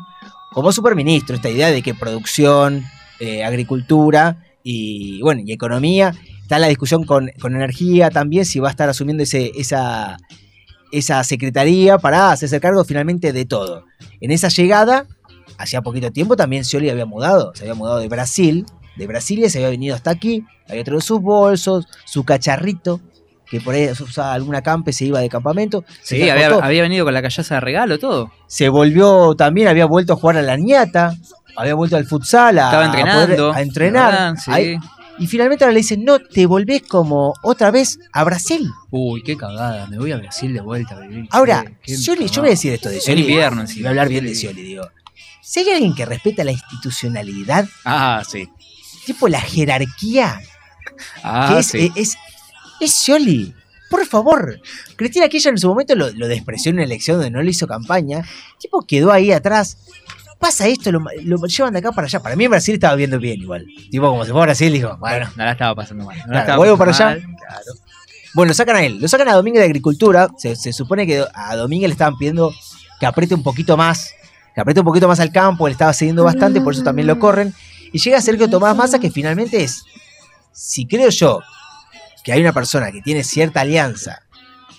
como superministro, esta idea de que producción, eh, agricultura y, bueno, y economía. Está la discusión con, con energía también, si va a estar asumiendo ese, esa, esa secretaría para hacerse cargo finalmente de todo. En esa llegada, hacía poquito tiempo también Scioli había mudado, se había mudado de Brasil, de Brasilia se había venido hasta aquí, había traído sus bolsos, su cacharrito, que por ahí usaba alguna campe, se iba de campamento. Sí, había, había venido con la callaza de regalo, todo. Se volvió también, había vuelto a jugar a la ñata, había vuelto al futsal a, Estaba a poder- entrenando. a entrenar. ¿verdad? Sí. Ahí- y finalmente ahora le dicen, no, te volvés como otra vez a Brasil. Uy, qué cagada. Me voy a Brasil de vuelta. Ahora, Qué- qué Scioli, yo voy a decir esto de Scioli. invierno, Voy a hablar bien de Scioli, digo. Si hay alguien que respeta la institucionalidad, Ah, sí. tipo la jerarquía, Ah, que es, sí. es, es Scioli. Por favor. Cristina Kirchner en su momento lo, lo despreció en una elección donde no le hizo campaña. Tipo quedó ahí atrás. Pasa esto, lo, lo llevan de acá para allá. Para mí en Brasil estaba viendo bien igual. Tipo como se fue a Brasil, dijo, bueno, no la estaba pasando mal. No la Claro, estaba vuelvo para allá. claro. Bueno, lo sacan a él. Lo sacan a Domínguez de Agricultura. Se, se supone que a Domínguez le estaban pidiendo que apriete un poquito más. Que apriete un poquito más al campo. Él estaba cediendo bastante, por eso también lo corren. Y llega Sergio Tomás Massa, que finalmente es. Si creo yo que hay una persona que tiene cierta alianza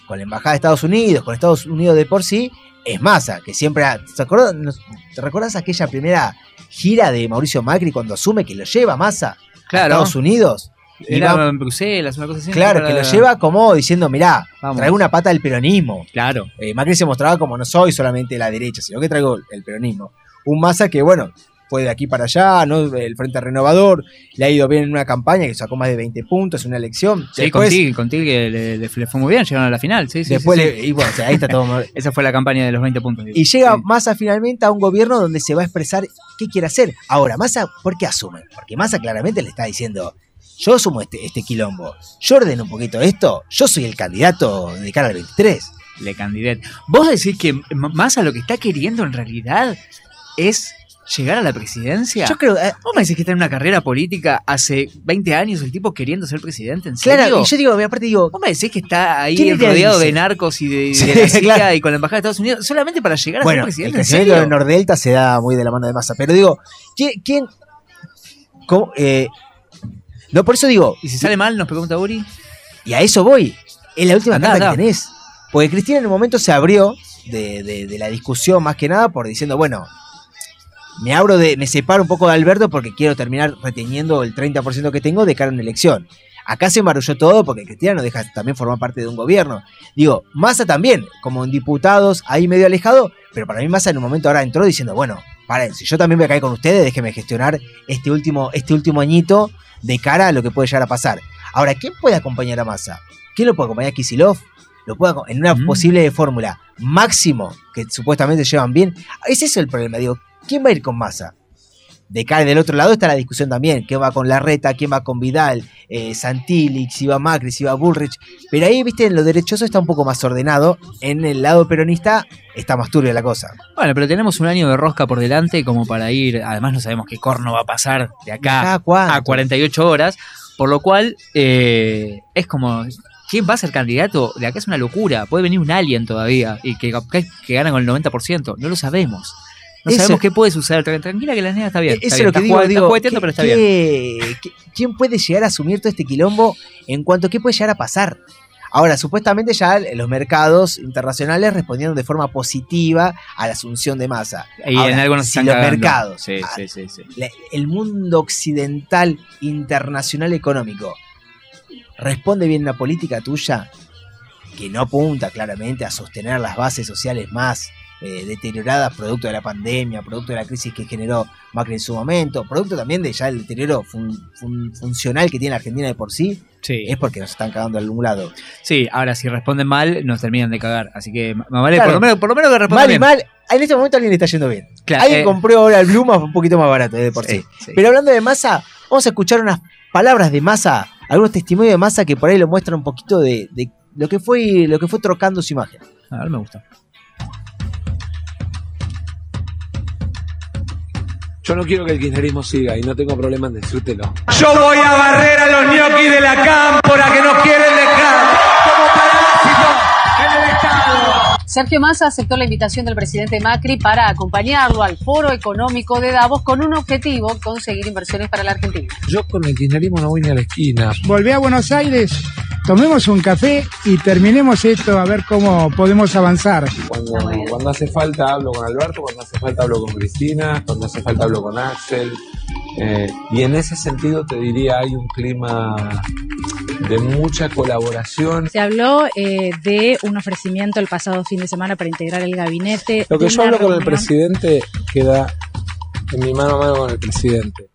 con la Embajada de Estados Unidos, con Estados Unidos de por sí, es Massa, que siempre. ha- ¿Te acuerdas, nos- ¿te recuerdas aquella primera gira de Mauricio Macri cuando asume que lo lleva Massa Claro. a Estados Unidos? Era va- en Bruselas, una cosa así. Claro, que lo lleva como diciendo, mirá, Vamos. traigo una pata del peronismo. Claro. Eh, Macri se mostraba como no soy solamente la derecha, sino que traigo el peronismo. Un Massa que, bueno, fue de aquí para allá, ¿no? El Frente Renovador, le ha ido bien en una campaña que sacó más de 20 puntos en una elección. Sí, Después- contigo, contigo que le, le- le fue muy bien, llegaron a la final. Sí, sí, Después sí, le- sí. y bueno, o sea, ahí está todo. Esa fue la campaña de los 20 puntos. digo. Y llega. Massa finalmente a un gobierno donde se va a expresar qué quiere hacer. Ahora, Massa, ¿por qué asume? Porque Massa claramente le está diciendo, yo asumo este, este quilombo, yo ordeno un poquito esto, yo soy el candidato de cara al 23. Le candidato. ¿Vos decís que Massa lo que está queriendo en realidad es llegar a la presidencia? Yo creo, eh, ¿Vos me decís que está en una carrera política hace 20 años el tipo queriendo ser presidente? ¿En serio? Claro, y yo digo, aparte digo, ¿Vos me decís que está ahí ¿Quién le rodeado de narcos y de, Sí, de la CIA claro. y con la embajada de Estados Unidos solamente para llegar a Bueno, ser el presidente? ¿En crecimiento serio? de Nordelta se da muy de la mano de masa. Pero digo, ¿quién? quién- cómo, eh, no, por eso digo, ¿Y si sale mal, nos pregunta Uri? y a eso voy. Es la última Andá, carta andá. que tenés. Porque Cristina en un momento se abrió de, de- de la discusión más que nada por diciendo, bueno, me abro de, me separo un poco de Alberto porque quiero terminar reteniendo el 30% que tengo de cara a una elección. Acá se embarulló todo porque Cristina no deja también formar parte de un gobierno. Digo, Massa también, como en diputados, ahí medio alejado, pero para mí Massa en un momento ahora entró diciendo, bueno, paren, si yo también voy a caer con ustedes, déjenme gestionar este último, este último añito de cara a lo que puede llegar a pasar. Ahora, ¿quién puede acompañar a Massa? ¿Quién lo puede acompañar a Kisilov? Lo puede en una posible fórmula máximo que supuestamente llevan bien. Ese es el problema, digo, ¿quién va a ir con Massa? De cara del otro lado está la discusión también, quién va con Larreta, quién va con Vidal, eh, Santilli, si va Macri, si va Bullrich. Pero ahí, viste, en lo derechoso está un poco más ordenado. En el lado peronista está más turbia la cosa. Bueno, pero tenemos un año de rosca por delante como para ir. Además, no sabemos qué corno va a pasar de acá a 48 horas. Por lo cual, eh, es como. ¿Quién va a ser candidato? De acá es una locura. Puede venir un alien todavía y que, que, que gana con el 90%. No lo sabemos. No Eso- sabemos qué puede suceder. Tra- Tranquila que la nena está bien. está Eso es lo que está digo, jugando- digo, está jugueteando, ¿qué- pero está bien. qué- ¿quién puede llegar a asumir todo este quilombo en cuanto a qué puede llegar a pasar? Ahora, supuestamente ya los mercados internacionales respondieron de forma positiva a la asunción de masa. Y Ahora, en algo nos si están los cagando. mercados, Sí, ah, sí, sí, sí. el mundo occidental internacional económico responde bien una política tuya que no apunta claramente a sostener las bases sociales más eh, deterioradas producto de la pandemia, producto de la crisis que generó Macri en su momento, producto también de ya el deterioro fun- fun- funcional que tiene la Argentina de por sí, es porque nos están cagando de algún lado. Sí, ahora si responden mal, nos terminan de cagar. Así que, más vale, Claro. por, lo menos, por lo menos que respondan Mal y mal, en este momento a alguien le está yendo bien. Claro, alguien eh. compró ahora el Blue más un poquito más barato eh, de por sí. Sí, sí. Pero hablando de masa, vamos a escuchar unas palabras de masa, algunos testimonios de masa que por ahí lo muestran un poquito de, de lo que fue lo que fue trocando su imagen. A ver, me gusta. Yo no quiero que el kirchnerismo siga y no tengo problema en decírtelo. Yo voy a barrer a los ñoquis de la cámpora que nos quieren Sergio Massa aceptó la invitación del presidente Macri para acompañarlo al Foro Económico de Davos con un objetivo, conseguir inversiones para la Argentina. Yo con el kirchnerismo no voy ni a la esquina. Volvé a Buenos Aires, tomemos un café y terminemos esto a ver cómo podemos avanzar. Cuando, cuando hace falta hablo con Alberto, cuando hace falta hablo con Cristina, cuando hace falta hablo con Axel. Eh, y en ese sentido te diría hay un clima de mucha colaboración. Se habló eh, de un ofrecimiento el pasado fin de semana para integrar el gabinete. Lo que yo hablo con el presidente queda en mi mano a mano con el presidente.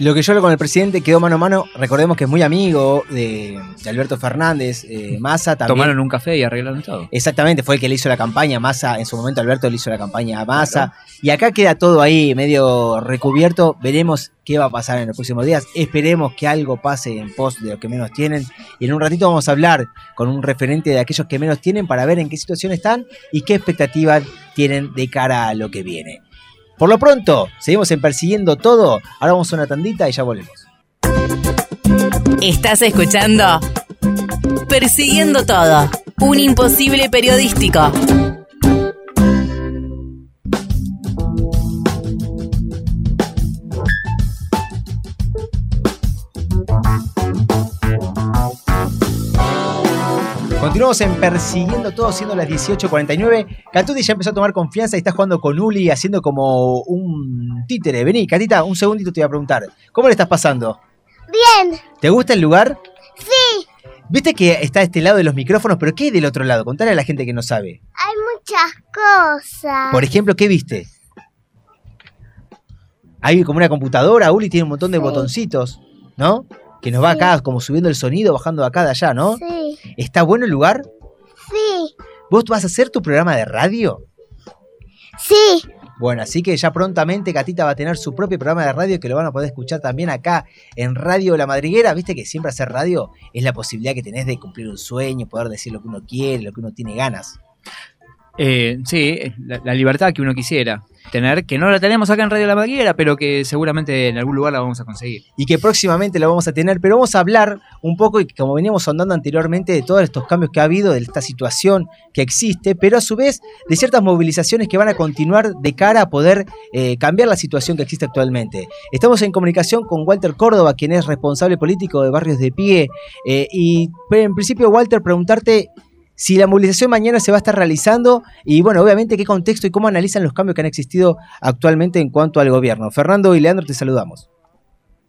Lo que yo hablo con el presidente quedó mano a mano. Recordemos que es muy amigo de, de Alberto Fernández, eh, Massa también. Tomaron un café y arreglaron todo. Exactamente, fue el que le hizo la campaña a Massa. En su momento Alberto le hizo la campaña a Massa. Y acá queda todo ahí medio recubierto. Veremos qué va a pasar en los próximos días. Esperemos que algo pase en pos de los que menos tienen. Y en un ratito vamos a hablar con un referente de aquellos que menos tienen para ver en qué situación están y qué expectativas tienen de cara a lo que viene. Por lo pronto, seguimos en Persiguiendo Todo. Ahora vamos a una tandita y ya volvemos. Estás escuchando Persiguiendo Todo, un imposible periodístico. Continuamos en Persiguiendo Todo, siendo las 18.49. Catuti ya empezó a tomar confianza y está jugando con Uli, haciendo como un títere. Vení, Catita, un segundito te voy a preguntar. ¿Cómo le estás pasando? Bien, ¿Te gusta el lugar? sí, Viste que está a este lado de los micrófonos, pero ¿qué hay del otro lado? Contale a la gente que no sabe. hay muchas cosas. Por ejemplo, ¿qué viste? Hay como una computadora, Uli tiene un montón de botoncitos, ¿no? Que nos va Sí. acá como subiendo el sonido, bajando de acá de allá, ¿no? Sí, ¿Está bueno el lugar? sí, ¿Vos vas a hacer tu programa de radio? sí. Bueno, así que ya prontamente Catita va a tener su propio programa de radio que lo van a poder escuchar también acá en Radio La Madriguera. Viste que siempre hacer radio es la posibilidad que tenés de cumplir un sueño, poder decir lo que uno quiere, lo que uno tiene ganas. Eh, sí, la, la libertad que uno quisiera que no la tenemos acá en Radio La Madriguera, pero que seguramente en algún lugar la vamos a conseguir. Y que próximamente lo vamos a tener, pero vamos a hablar un poco, y como veníamos andando anteriormente, de todos estos cambios que ha habido, de esta situación que existe, pero a su vez de ciertas movilizaciones que van a continuar de cara a poder eh, cambiar la situación que existe actualmente. Estamos en comunicación con Walter Córdoba, quien es responsable político de Barrios de Pie, eh, y en principio, Walter, preguntarte si la movilización mañana se va a estar realizando y, bueno, obviamente qué contexto y cómo analizan los cambios que han existido actualmente en cuanto al gobierno. Fernando y Leandro, te saludamos.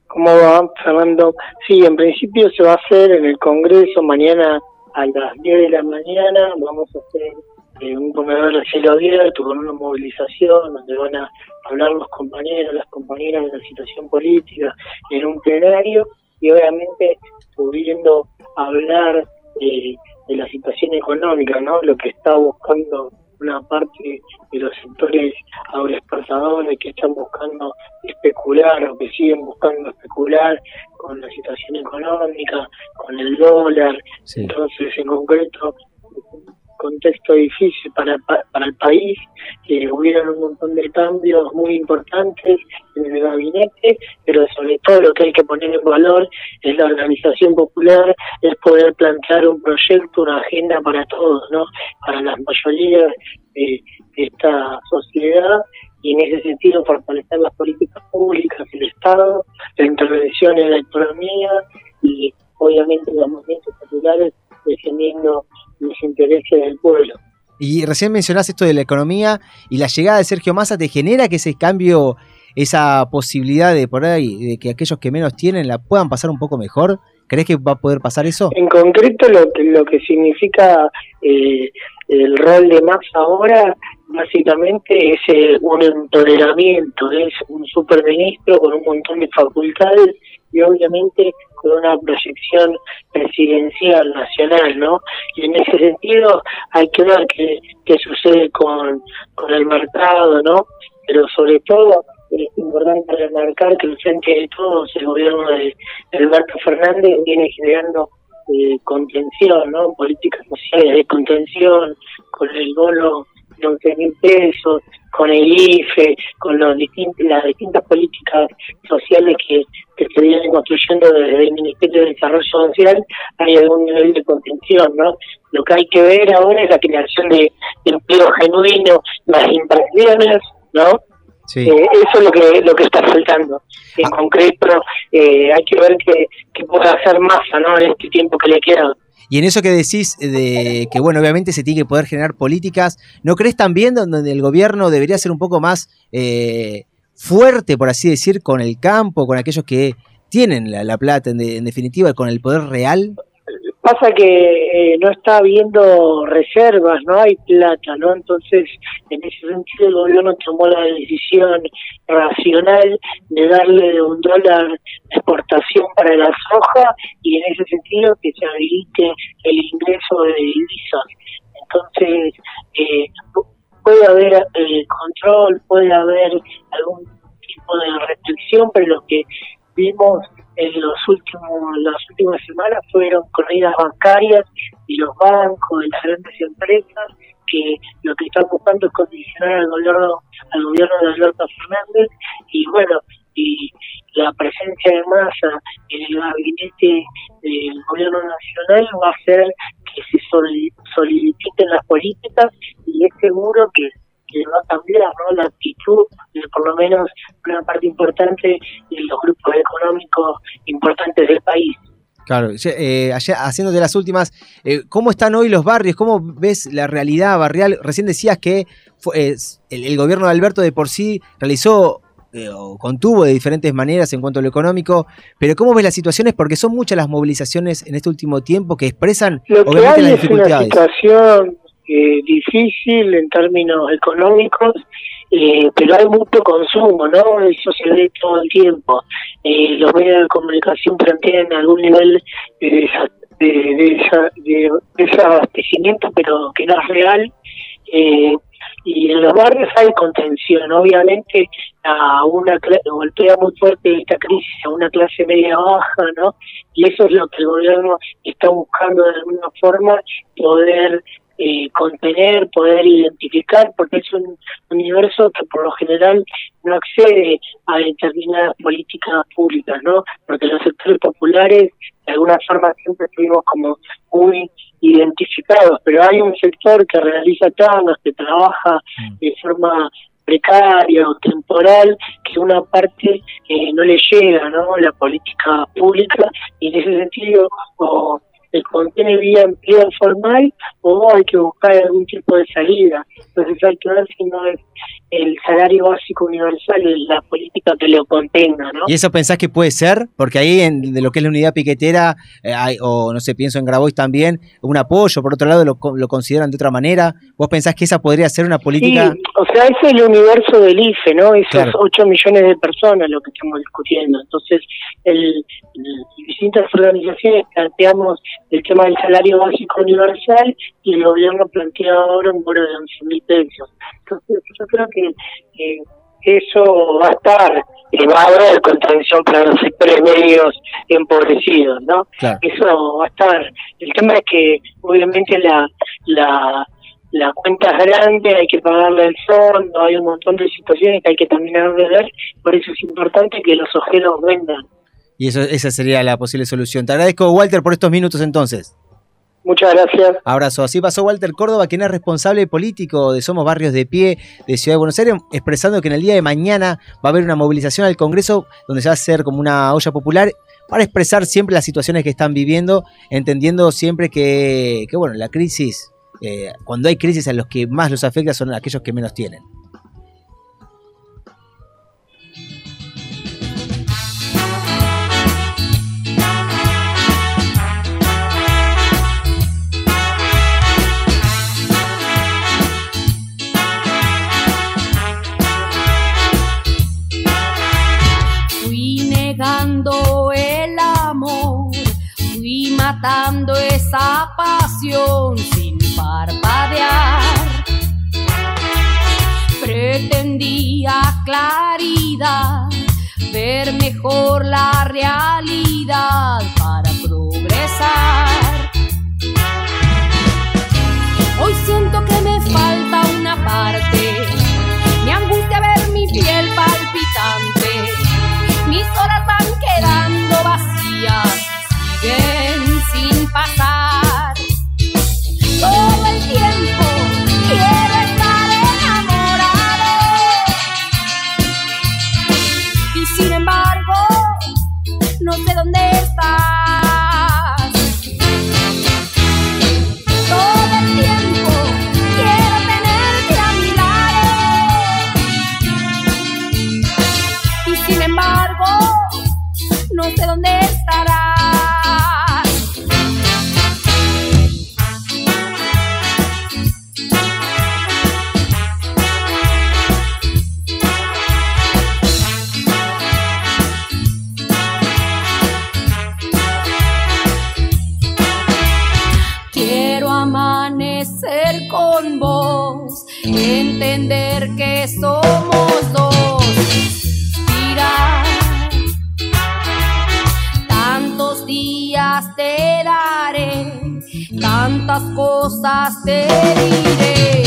¿Cómo va, Fernando? Sí, en principio se va a hacer en el Congreso mañana a las 10 de la mañana. Vamos a hacer eh, un comedor de cielo abierto con una movilización donde van a hablar los compañeros, las compañeras de la situación política en un plenario y obviamente pudiendo hablar eh, de la situación económica, ¿no? Lo que está buscando una parte de los sectores agroexportadores que están buscando especular o que siguen buscando especular con la situación económica, con el dólar. Entonces, en concreto, contexto difícil para, para el país, que hubieron un montón de cambios muy importantes en el gabinete, pero sobre todo lo que hay que poner en valor es la organización popular, es poder plantear un proyecto, una agenda para todos, ¿no? Para las mayorías de esta sociedad y en ese sentido fortalecer las políticas públicas, el Estado, la intervención en la economía y obviamente los movimientos populares defendiendo los intereses del pueblo. Y recién mencionaste esto de la economía y la llegada de Sergio Massa te genera que ese cambio, esa posibilidad de por ahí, de que aquellos que menos tienen la puedan pasar un poco mejor. ¿Crees que va a poder pasar eso? En concreto, lo que, lo que significa eh, el rol de Massa ahora, básicamente es eh, un empoderamiento, es un superministro con un montón de facultades y obviamente con una proyección presidencial nacional, ¿no? Y en ese sentido hay que ver qué, qué sucede con, con el mercado, ¿no? Pero sobre todo es importante remarcar que el frente de todos, el gobierno de Alberto Fernández viene generando eh, contención, ¿no? Políticas sociales de contención, con el bono de 11 mil pesos, con el IFE, con los las distintas políticas sociales que, que se vienen construyendo desde el Ministerio de Desarrollo Social, hay algún nivel de contención, ¿no? Lo que hay que ver ahora es la creación de, empleo genuino, las inversiones, ¿no? Eh, eso es lo que lo que está faltando. En concreto, eh, hay que ver qué, qué puede hacer Massa ¿no? en este tiempo que le queda. Y en eso que decís de que, bueno, obviamente se tiene que poder generar políticas, ¿no crees también donde el gobierno debería ser un poco más eh, fuerte, por así decir, con el campo, con aquellos que tienen la, plata, en definitiva, con el poder real? Pasa que eh, no está habiendo reservas, no hay plata, ¿no? Entonces, en ese sentido, el gobierno tomó la decisión racional de darle un dólar de exportación para la soja y en ese sentido que se habilite el ingreso de divisas. Entonces, eh, puede haber eh, control, puede haber algún tipo de restricción, pero lo que vimos en los últimos las últimas semanas fueron corridas bancarias y los bancos de las grandes empresas que lo que están buscando es condicionar al gobierno al gobierno de Alberto Fernández. Y bueno y la presencia de masa en el gabinete del gobierno nacional va a hacer que se solidifiquen las políticas y es seguro que que va a cambiar ¿no? la actitud de por lo menos una parte importante de los grupos económicos importantes del país. Claro, eh, haciéndote las últimas, eh, ¿cómo están hoy los barrios? ¿Cómo ves la realidad barrial? Recién decías que el, gobierno de Alberto de por sí realizó eh, o contuvo de diferentes maneras en cuanto a lo económico, pero ¿cómo ves las situaciones? Porque son muchas las movilizaciones en este último tiempo que expresan obviamente las dificultades. Es una situación eh, difícil en términos económicos, eh, pero hay mucho consumo, ¿no? Eso se ve todo el tiempo. Eh, los medios de comunicación plantean algún nivel de, de, desabastecimiento, pero que no es real. y en los barrios hay contención, obviamente a una golpea muy fuerte esta crisis a una clase media baja, ¿no? Y eso es lo que el gobierno está buscando de alguna forma poder eh, contener, poder identificar, porque es un universo que por lo general no accede a determinadas políticas públicas, ¿no? Porque los sectores populares de alguna forma siempre estuvimos como muy identificados, pero hay un sector que realiza tangas, que trabaja mm. de forma precaria o temporal que una parte eh, no le llega, ¿no? La política pública y en ese sentido o se contiene vía empleo formal o hay que buscar algún tipo de salida. Entonces hay que ver si no es el salario básico universal la política que lo contenga, ¿no? ¿Y eso pensás que puede ser? Porque ahí en de lo que es la unidad piquetera, eh, hay- o no sé, pienso en Grabois también, un apoyo, por otro lado lo, lo consideran de otra manera. ¿Vos pensás que esa podría ser una política? Sí, o sea, es el universo del IFE, ¿no? Esos Claro. 8 millones de personas lo que estamos discutiendo. Entonces, el, el- distintas organizaciones planteamos el tema del salario básico universal y el gobierno plantea ahora un bono de 11 mil pesos. Entonces, yo creo que eh, eso va a estar, y va a haber contención para los sectores medios empobrecidos, ¿no? Claro. Eso va a estar. El tema es que, obviamente, la, la, la cuenta es grande, hay que pagarle el fondo, hay un montón de situaciones que hay que terminar de ver, por eso es importante que los ojeros vendan. Y eso, esa sería la posible solución. Te agradezco, Walter, por estos minutos entonces. Muchas gracias. Abrazo. Así pasó Walter Córdoba, quien es responsable político de Somos Barrios de Pie de Ciudad de Buenos Aires, expresando que en el día de mañana va a haber una movilización al Congreso donde se va a hacer como una olla popular para expresar siempre las situaciones que están viviendo, entendiendo siempre que, que, bueno, la crisis, eh, cuando hay crisis a los que más los afecta son aquellos que menos tienen. Pasión sin parpadear. Pretendía claridad, ver mejor la realidad para progresar. Hoy siento que me falta una parte, tantas cosas te diré,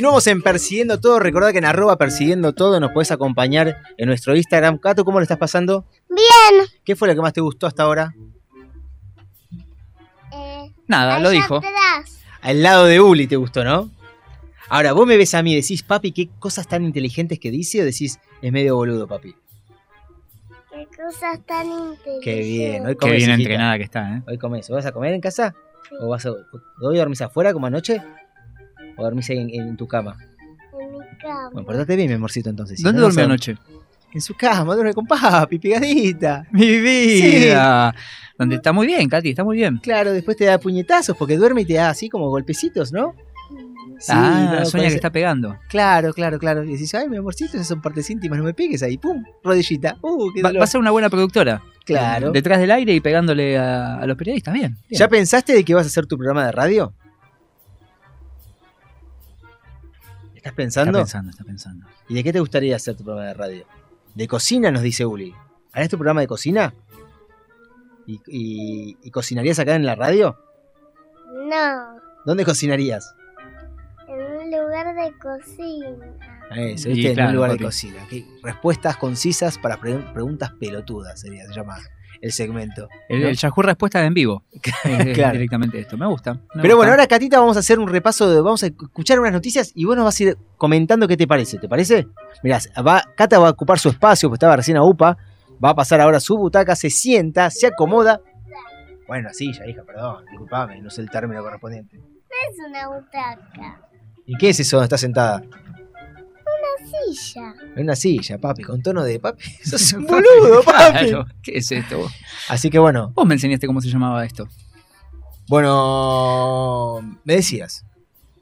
Continuamos en Persiguiendo Todo. Recordá que en arroba Persiguiendo Todo nos puedes acompañar en nuestro Instagram. Cato, ¿cómo lo estás pasando? Bien. ¿Qué fue lo que más te gustó hasta ahora? Nada, lo dijo. atrás. Al lado de Uli te gustó, ¿no? Ahora, vos me ves a mí y decís, papi, qué cosas tan inteligentes que dice o decís, es medio boludo, papi. Qué cosas tan inteligentes. Qué bien, hoy Qué comes. bien hijita. entrenada que está, ¿eh? Hoy comes. ¿Vas a comer en casa? ¿O vas a, hoy dormís afuera como anoche? ¿O dormís ahí en, en tu cama? En mi cama. Bueno, portate bien, mi amorcito, entonces. si ¿Dónde no, sé- anoche? En su cama, duerme con papi, pegadita. Mi vida. Donde está muy bien, Katy, está muy bien. Claro, después te da puñetazos porque duerme y te da así como golpecitos, ¿no? Sí, ah, no, sueña que está pegando. Claro, claro, claro. Y decís, ay, mi amorcito, esas son partes íntimas, no me pegues ahí. ¡Pum! Rodillita. ¡Uh, qué Va, dolor! va a ser una buena productora. Claro. Detrás del aire y pegándole a, a los periodistas. Bien. bien. ¿Ya pensaste de que vas a hacer tu programa de radio? ¿Estás pensando? Está pensando, está pensando. ¿Y de qué te gustaría hacer tu programa de radio? De cocina, nos dice Uli. ¿Harás tu programa de cocina? ¿Y, y- y cocinarías acá en la radio? No, ¿Dónde cocinarías? en un lugar de cocina. Eso, Y ¿viste? en claro, un lugar de cocina. ¿Qué? Respuestas concisas para pre- preguntas pelotudas sería, se llama el segmento. El, ¿no? el Yahoo Respuesta en vivo. Claro. Directamente esto. Me gusta. me Pero gusta. bueno, ahora Catita vamos a hacer un repaso, de, vamos a escuchar unas noticias y vos nos vas a ir comentando qué te parece, ¿te parece? Mirá, va, Cata va a ocupar su espacio, pues estaba recién a UPA, va a pasar ahora a su butaca, se sienta, se acomoda. Bueno, sí, ya hija, perdón, disculpame, no sé el término correspondiente. No es una butaca, ¿Y qué es eso donde está sentada? Una silla. En una silla, papi, con tono de papi. Sos un boludo, papi. Claro, ¿Qué es esto? Así que bueno, Vos me enseñaste cómo se llamaba esto. bueno, me decías,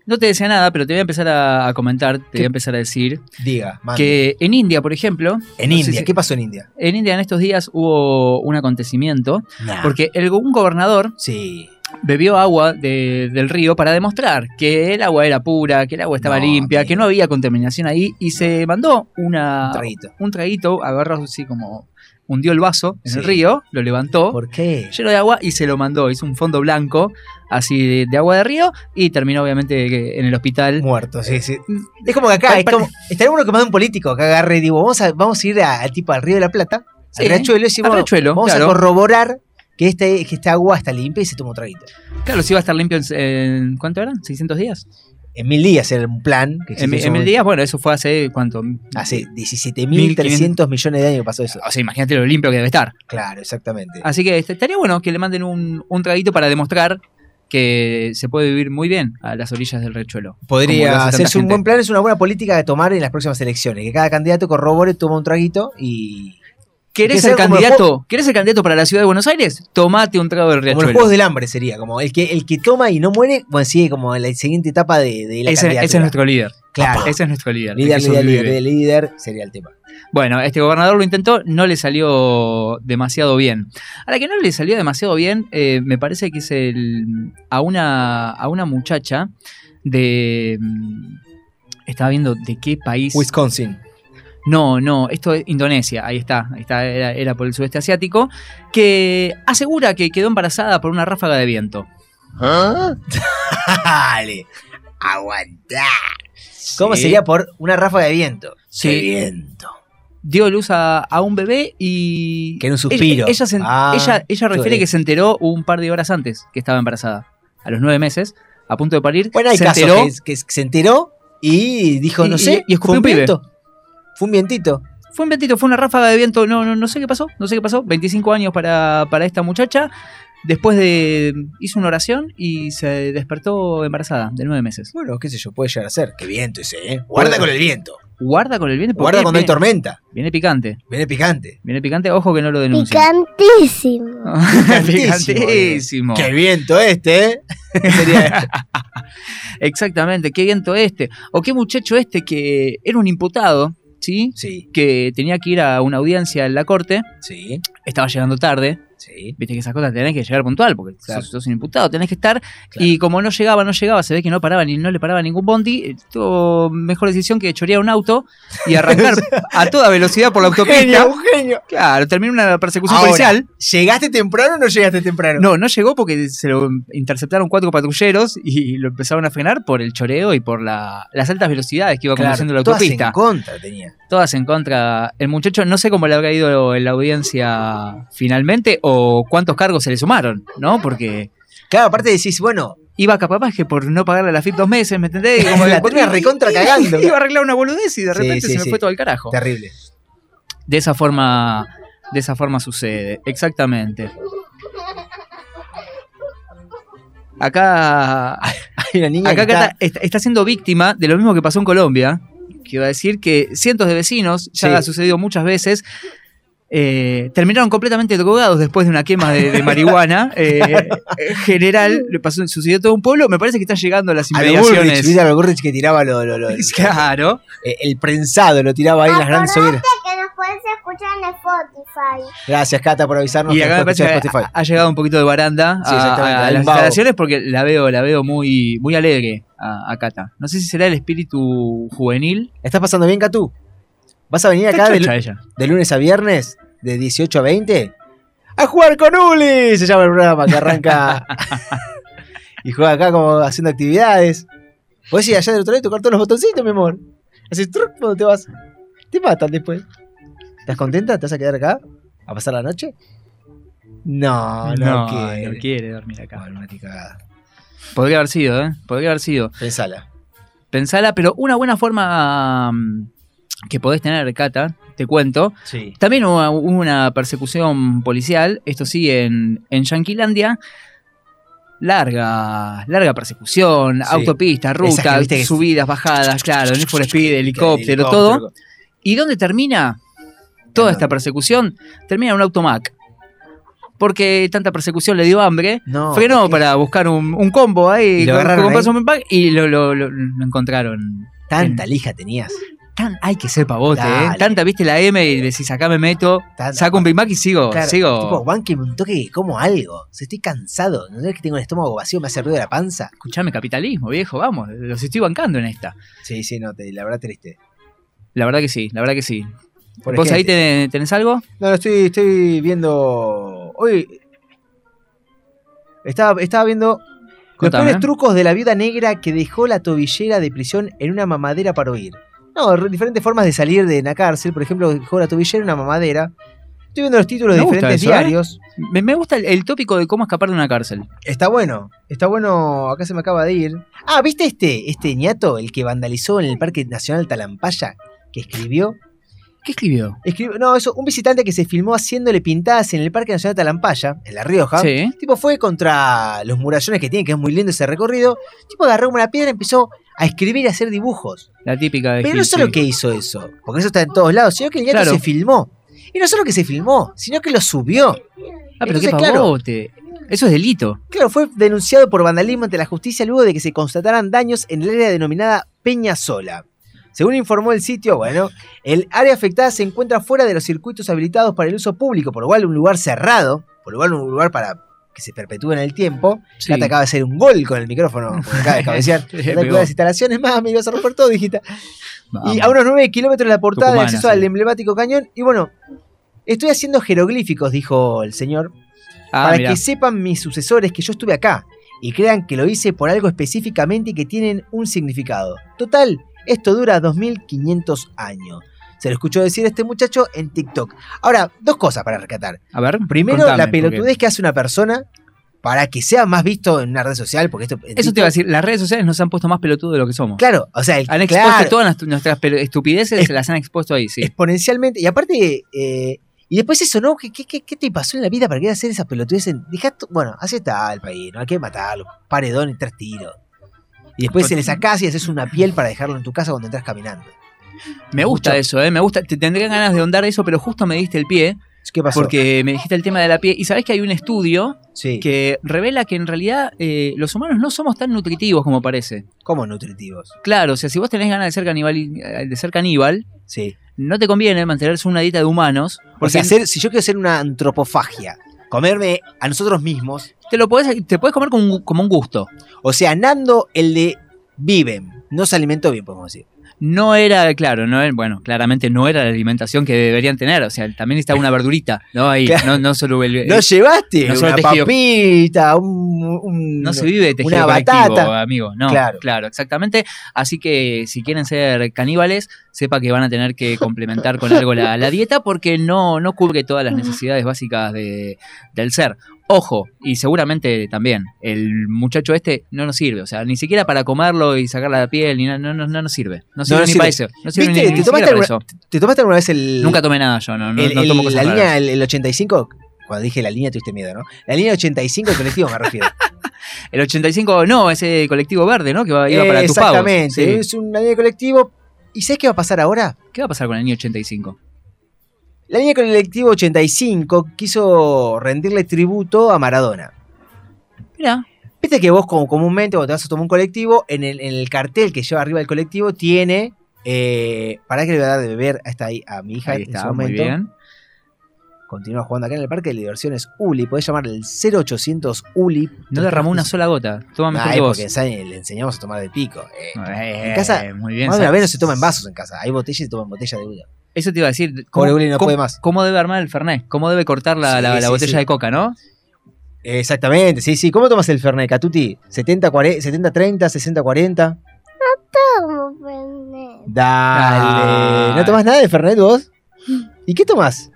No te decía nada, pero te voy a empezar a, a comentar, te voy a empezar a decir diga, mande. que en India, por ejemplo. En no India, si- ¿qué pasó en India? En India en estos días hubo un acontecimiento Nah. porque el, un gobernador Sí. Bebió agua de- del río para demostrar que el agua era pura, que el agua estaba No, limpia, amigo. que no había contaminación ahí y se mandó una, Un traguito. un traguito, agarró así como hundió el vaso en Sí. el río, lo levantó, ¿Por qué? lleno de agua y se lo mandó. Hizo un fondo blanco así de, de agua de río y terminó obviamente en el hospital. Muerto, sí, sí. Es como que acá, es como, estaría bueno que mande un político que agarre y digo, vamos a, vamos a ir al tipo al Río de la Plata, Sí, al riachuelo, y decimos, vamos claro. a corroborar que, este, que esta agua está limpia y se toma un traguito. Claro, si iba a estar limpio en, en- ¿cuánto eran? ¿600 días? En mil días era un plan que En, en mil días, bueno, eso fue hace cuánto. Hace 17.300 millones de años que pasó eso. O sea, imagínate lo limpio que debe estar. Claro, exactamente. Así que este, estaría bueno que le manden un, un traguito para demostrar que se puede vivir muy bien a las orillas del riachuelo. Como lo Podría hacerse un buen plan, es una buena política de tomar en las próximas elecciones. Que cada candidato corrobore, toma un traguito y. ¿Querés que el como candidato? ¿Querés el candidato para la ciudad de Buenos Aires? Tomate un trago del Como riachuelo. los juegos del hambre sería, como el que, el que toma y no muere, bueno, sigue como en la siguiente etapa de, de la ese, ese es nuestro líder. Claro. Ese es nuestro líder. líder, líder, líder, líder, sería el tema. Bueno, este gobernador lo intentó, no le salió demasiado bien. A la que no le salió demasiado bien, eh, me parece que es el a una a una muchacha de mm, estaba viendo de qué país. Wisconsin. No, no, esto es Indonesia, ahí está, ahí está, era, era por el sudeste asiático, que asegura que quedó embarazada por una ráfaga de viento. ¿Ah? Dale, aguantá. ¿Cómo Sí. sería por una ráfaga de viento? Sí. De viento. dio luz a, a un bebé y. Que era un suspiro. Ella, ella, se- Ah, ella, ella qué refiere bien. que se enteró un par de horas antes que estaba embarazada. A los nueve meses, a punto de parir. Bueno, hay se casos enteró. que, que se enteró y dijo, Y- no y- sé, y escupió fue un un pibe. Fue un vientito. Fue un vientito, fue una ráfaga de viento. No, no, no sé qué pasó. No sé qué pasó. 25 años para, para esta muchacha. Después de. hizo una oración y se despertó embarazada de nueve meses. Bueno, qué sé yo, puede llegar a ser. Qué viento ese, ¿eh? Guarda con el viento. Guarda con el viento. porque Guarda cuando hay viene- tormenta. Viene picante. Viene picante. Viene picante, ojo que no lo denuncien. Picantísimo. Picantísimo. Qué viento este, ¿eh? Sería- Exactamente, qué viento este. O qué muchacho este que era un imputado, ¿sí? Sí. Que tenía que ir a una audiencia en la corte. Sí. Estaba llegando tarde. Sí. Viste que esas cosas tenés que llegar puntual, porque Claro. sos, sos un imputado, tenés que estar. Y como no llegaba, no llegaba, se ve que no paraba ni no le paraba ningún bondi, eh, tuvo mejor decisión que chorear un auto y arrancar a toda velocidad por la autopista. genio, un genio. Claro, terminó una persecución Ahora, policial. ¿Llegaste temprano o no llegaste temprano? No, no llegó porque se lo interceptaron cuatro patrulleros y lo empezaron a frenar por el choreo y por la- las altas velocidades que iba Claro, conduciendo la todas autopista. en contra tenía. Todas en contra. El muchacho, no sé cómo le habrá ido en la audiencia finalmente o cuántos cargos se le sumaron, ¿no? Porque. Claro, aparte decís, bueno. Iba capaz que por no pagarle la FIP dos meses, ¿me entendés? Y Como La termina recontra cagando. Iba a arreglar una boludez y de repente sí, se me sí. fue todo al carajo. Terrible. De esa forma. De esa forma sucede, exactamente. Acá Hay una niña Acá que está- está, está siendo víctima de lo mismo que pasó en Colombia. Que iba a decir que cientos de vecinos, ya Sí. ha sucedido muchas veces, eh, terminaron completamente drogados después de una quema de, de marihuana eh, general. Le pasó, sucedió todo un pueblo. Me parece que están llegando a las inmediaciones. ¿viste? Que tiraba lo, lo- lo- Claro. eh, el prensado, lo tiraba ahí en las grandes hogueras. que nos puedes escuchar en Spotify. Gracias, Cata, por avisarnos Y que acá me parece que ha, ha llegado un poquito de baranda Sí, a- las instalaciones porque la veo, la veo muy, muy alegre a, a Cata. No sé si será el espíritu juvenil. ¿Estás pasando bien, Catu? ¿Vas a venir acá de, lunes a viernes, de 18 a 20? ¡A jugar con Uli! Se llama el programa que arranca y juega acá como haciendo actividades. Podés ir allá del otro lado y tocar todos los botoncitos, mi amor. Haces truc cuando te vas. Te matan después. ¿Estás contenta? ¿Te vas a quedar acá? ¿A pasar la noche? No, no, no, quiere. no quiere dormir acá. Bueno, una. Podría haber sido, ¿eh? Podría haber sido. Pensala. Pensala, pero una buena forma mm, que podés tener, Cata, te cuento. Sí. También hubo una persecución policial, esto sí, en, en Yanquilandia. Larga, larga persecución, Sí. viste que- subidas, bajadas, claro, Need for Speed, helicóptero, helicóptero. todo. ¿Y dónde termina toda esta persecución? Termina en un automac. Porque tanta persecución le dio hambre, No, frenó ¿qué? para buscar un, un combo ahí, Y lo con- agarraron con ahí. comprarse un pack y lo, lo- lo- lo encontraron. Tanta lija tenías. Tan, hay que ser pavote, ¿eh? Dale. Tanta, viste la M y decís, acá me meto, Tanta- saco un Big Mac y sigo, Claro, sigo. Tipo, banque un toque que como algo. O sea, estoy cansado. ¿No es que tengo el estómago vacío? Me hace ruido la panza. Escuchame, capitalismo, viejo, vamos, los estoy bancando en esta. Sí, sí, no, te, la verdad triste. La verdad que sí, la verdad que sí. Por ¿Vos ahí tenés, tenés algo? No, estoy, estoy viendo. Hoy. Estaba, estaba viendo. Los Contame. peores trucos de la viuda negra que dejó la tobillera de prisión en una mamadera para huir. No, re- diferentes formas de salir de la cárcel. Por ejemplo, la tobillera una mamadera. Estoy viendo los títulos de Me diferentes eso, ¿eh? diarios. Me, me gusta el, el tópico de cómo escapar de una cárcel. Está bueno, está bueno, acá se me acaba de ir. Ah, ¿viste este, este ñato, el que vandalizó en el Parque Nacional Talampaya? Que escribió. ¿Qué escribió? Escribió, no, eso, un visitante que se filmó haciéndole pintadas en el Parque Nacional Talampaya, en La Rioja. Sí. Tipo, fue contra los murallones que tiene, que es muy lindo ese recorrido. Tipo, agarró una piedra y empezó a escribir y a hacer dibujos. La típica de Pero Gil, no solo sí. que hizo eso, porque eso está en todos lados, sino que el ñato Claro. se filmó. Y no solo que se filmó, sino que lo subió. Ah, pero qué Entonces, claro, pavote. Eso es delito. Claro, fue denunciado por vandalismo ante la justicia luego de que se constataran daños en el área denominada Peña Sola. Según informó el sitio, bueno, el área afectada se encuentra fuera de los circuitos habilitados para el uso público, por lo cual un lugar cerrado, por lo cual un lugar para que se perpetúe en el tiempo. Sí. Ya te acaba de hacer un gol con el micrófono, porque acaba de cabecear. Las instalaciones, mami, vas a romper todo. Vamos. Y a unos 9 kilómetros de la portada de acceso sí. al emblemático cañón. Y bueno, estoy haciendo jeroglíficos, dijo el señor, Ah, para mirá. que sepan mis sucesores que yo estuve acá y crean que lo hice por algo específicamente y que tienen un significado. Total, esto dura 2500 años. Se lo escuchó decir este muchacho en TikTok. Ahora, dos cosas para rescatar. A ver, Primero, contame, la pelotudez porque- que hace una persona para que sea más visto en una red social, porque esto... Eso te iba a decir, las redes sociales nos han puesto más pelotudos de lo que somos. Claro, o sea, el- Han expuesto claro. todas nuestras- estupideces, se las han expuesto ahí, sí. exponencialmente. Y aparte, eh, y después eso, ¿no? ¿Qué, qué, qué- qué te pasó en la vida para querer hacer esas pelotudeces? Dejá bueno, así está el país, no hay que matarlo. Paredón y tres tiros. Y después se le sacás y haces una piel para dejarlo en tu casa cuando entras caminando. Me gusta Mucho- eso, ¿eh? Me gusta. Te tendría ganas de ahondar eso, pero justo me diste el pie. ¿Qué pasó? Porque me dijiste el tema de la piel. Y sabés que hay un estudio Sí. que revela que en realidad eh, los humanos no somos tan nutritivos como parece. ¿Cómo nutritivos? Claro, o sea, si vos tenés ganas de ser caníbal, de ser caníbal Sí. no te conviene mantenerse una dieta de humanos. Porque Porque hacer, si yo quiero hacer una antropofagia, comerme a nosotros mismos, te lo podés, te puedes comer como un, como un gusto. o sea, Nando, el de viven, no se alimentó bien, podemos decir. No era, claro, no era- bueno, claramente no era la alimentación que deberían tener. O sea, también está una verdurita, ¿no? Ahí, Claro. no, no solo el. No llevaste no solo una tejido- papita, un, un- No se vive de tejido una batata. amigo. No, Claro. claro. exactamente. Así que si quieren ser caníbales, sepa que van a tener que complementar con algo la, la dieta porque no, no cubre todas las necesidades básicas de- del ser. Ojo, y seguramente también, el muchacho este no nos sirve, o sea, ni siquiera para comerlo y sacar la piel, ni na- no, no, no nos sirve. No sirve no ni sirve. para eso. No sirve ¿Viste? ni, ¿Te, tomaste alguna, eso. ¿Te tomaste alguna vez el. Nunca tomé nada yo, no, no, el, no el- tomo cosas la raras. línea, el, el 85? Cuando dije la línea tuviste miedo, ¿no? La línea 85 del colectivo me refiero. El 85, no, ese colectivo verde, ¿no? Que iba para. Exactamente, Sí. es una línea de colectivo. ¿Y sabes qué va a pasar ahora? ¿Qué va a pasar con el año 85? La línea colectivo 85 quiso rendirle tributo a Maradona. Mira. Viste que vos como comúnmente cuando te vas a tomar un colectivo, en el, en el cartel que lleva arriba del colectivo tiene... Eh, ¿Para qué le voy a dar de beber a, esta, a mi hija Ahí en está, su muy bien. Continúa jugando acá en el parque de diversiones Uli. Podés llamar el 0800 Uli. No derramó una sola gota. Toma mejor Nah, que vos. porque le enseñamos a tomar de pico. eh. Eh, en casa, muy bien. más de una sa- vez no se toma en vasos en casa. Hay botellas y se toman botella de uva. Eso te iba a decir. Pobre Uli no cómo- puede más. ¿Cómo debe armar el Fernet? ¿Cómo debe cortar la, Sí, la- la sí, botella sí. de coca, no? Exactamente, sí, sí. ¿Cómo tomas el Fernet, Catuti? ¿70, 40, 70 30, 60, 40? Tomo Fernet. Dale. ¿No tomás nada de Fernet vos? ¿Y qué tomás?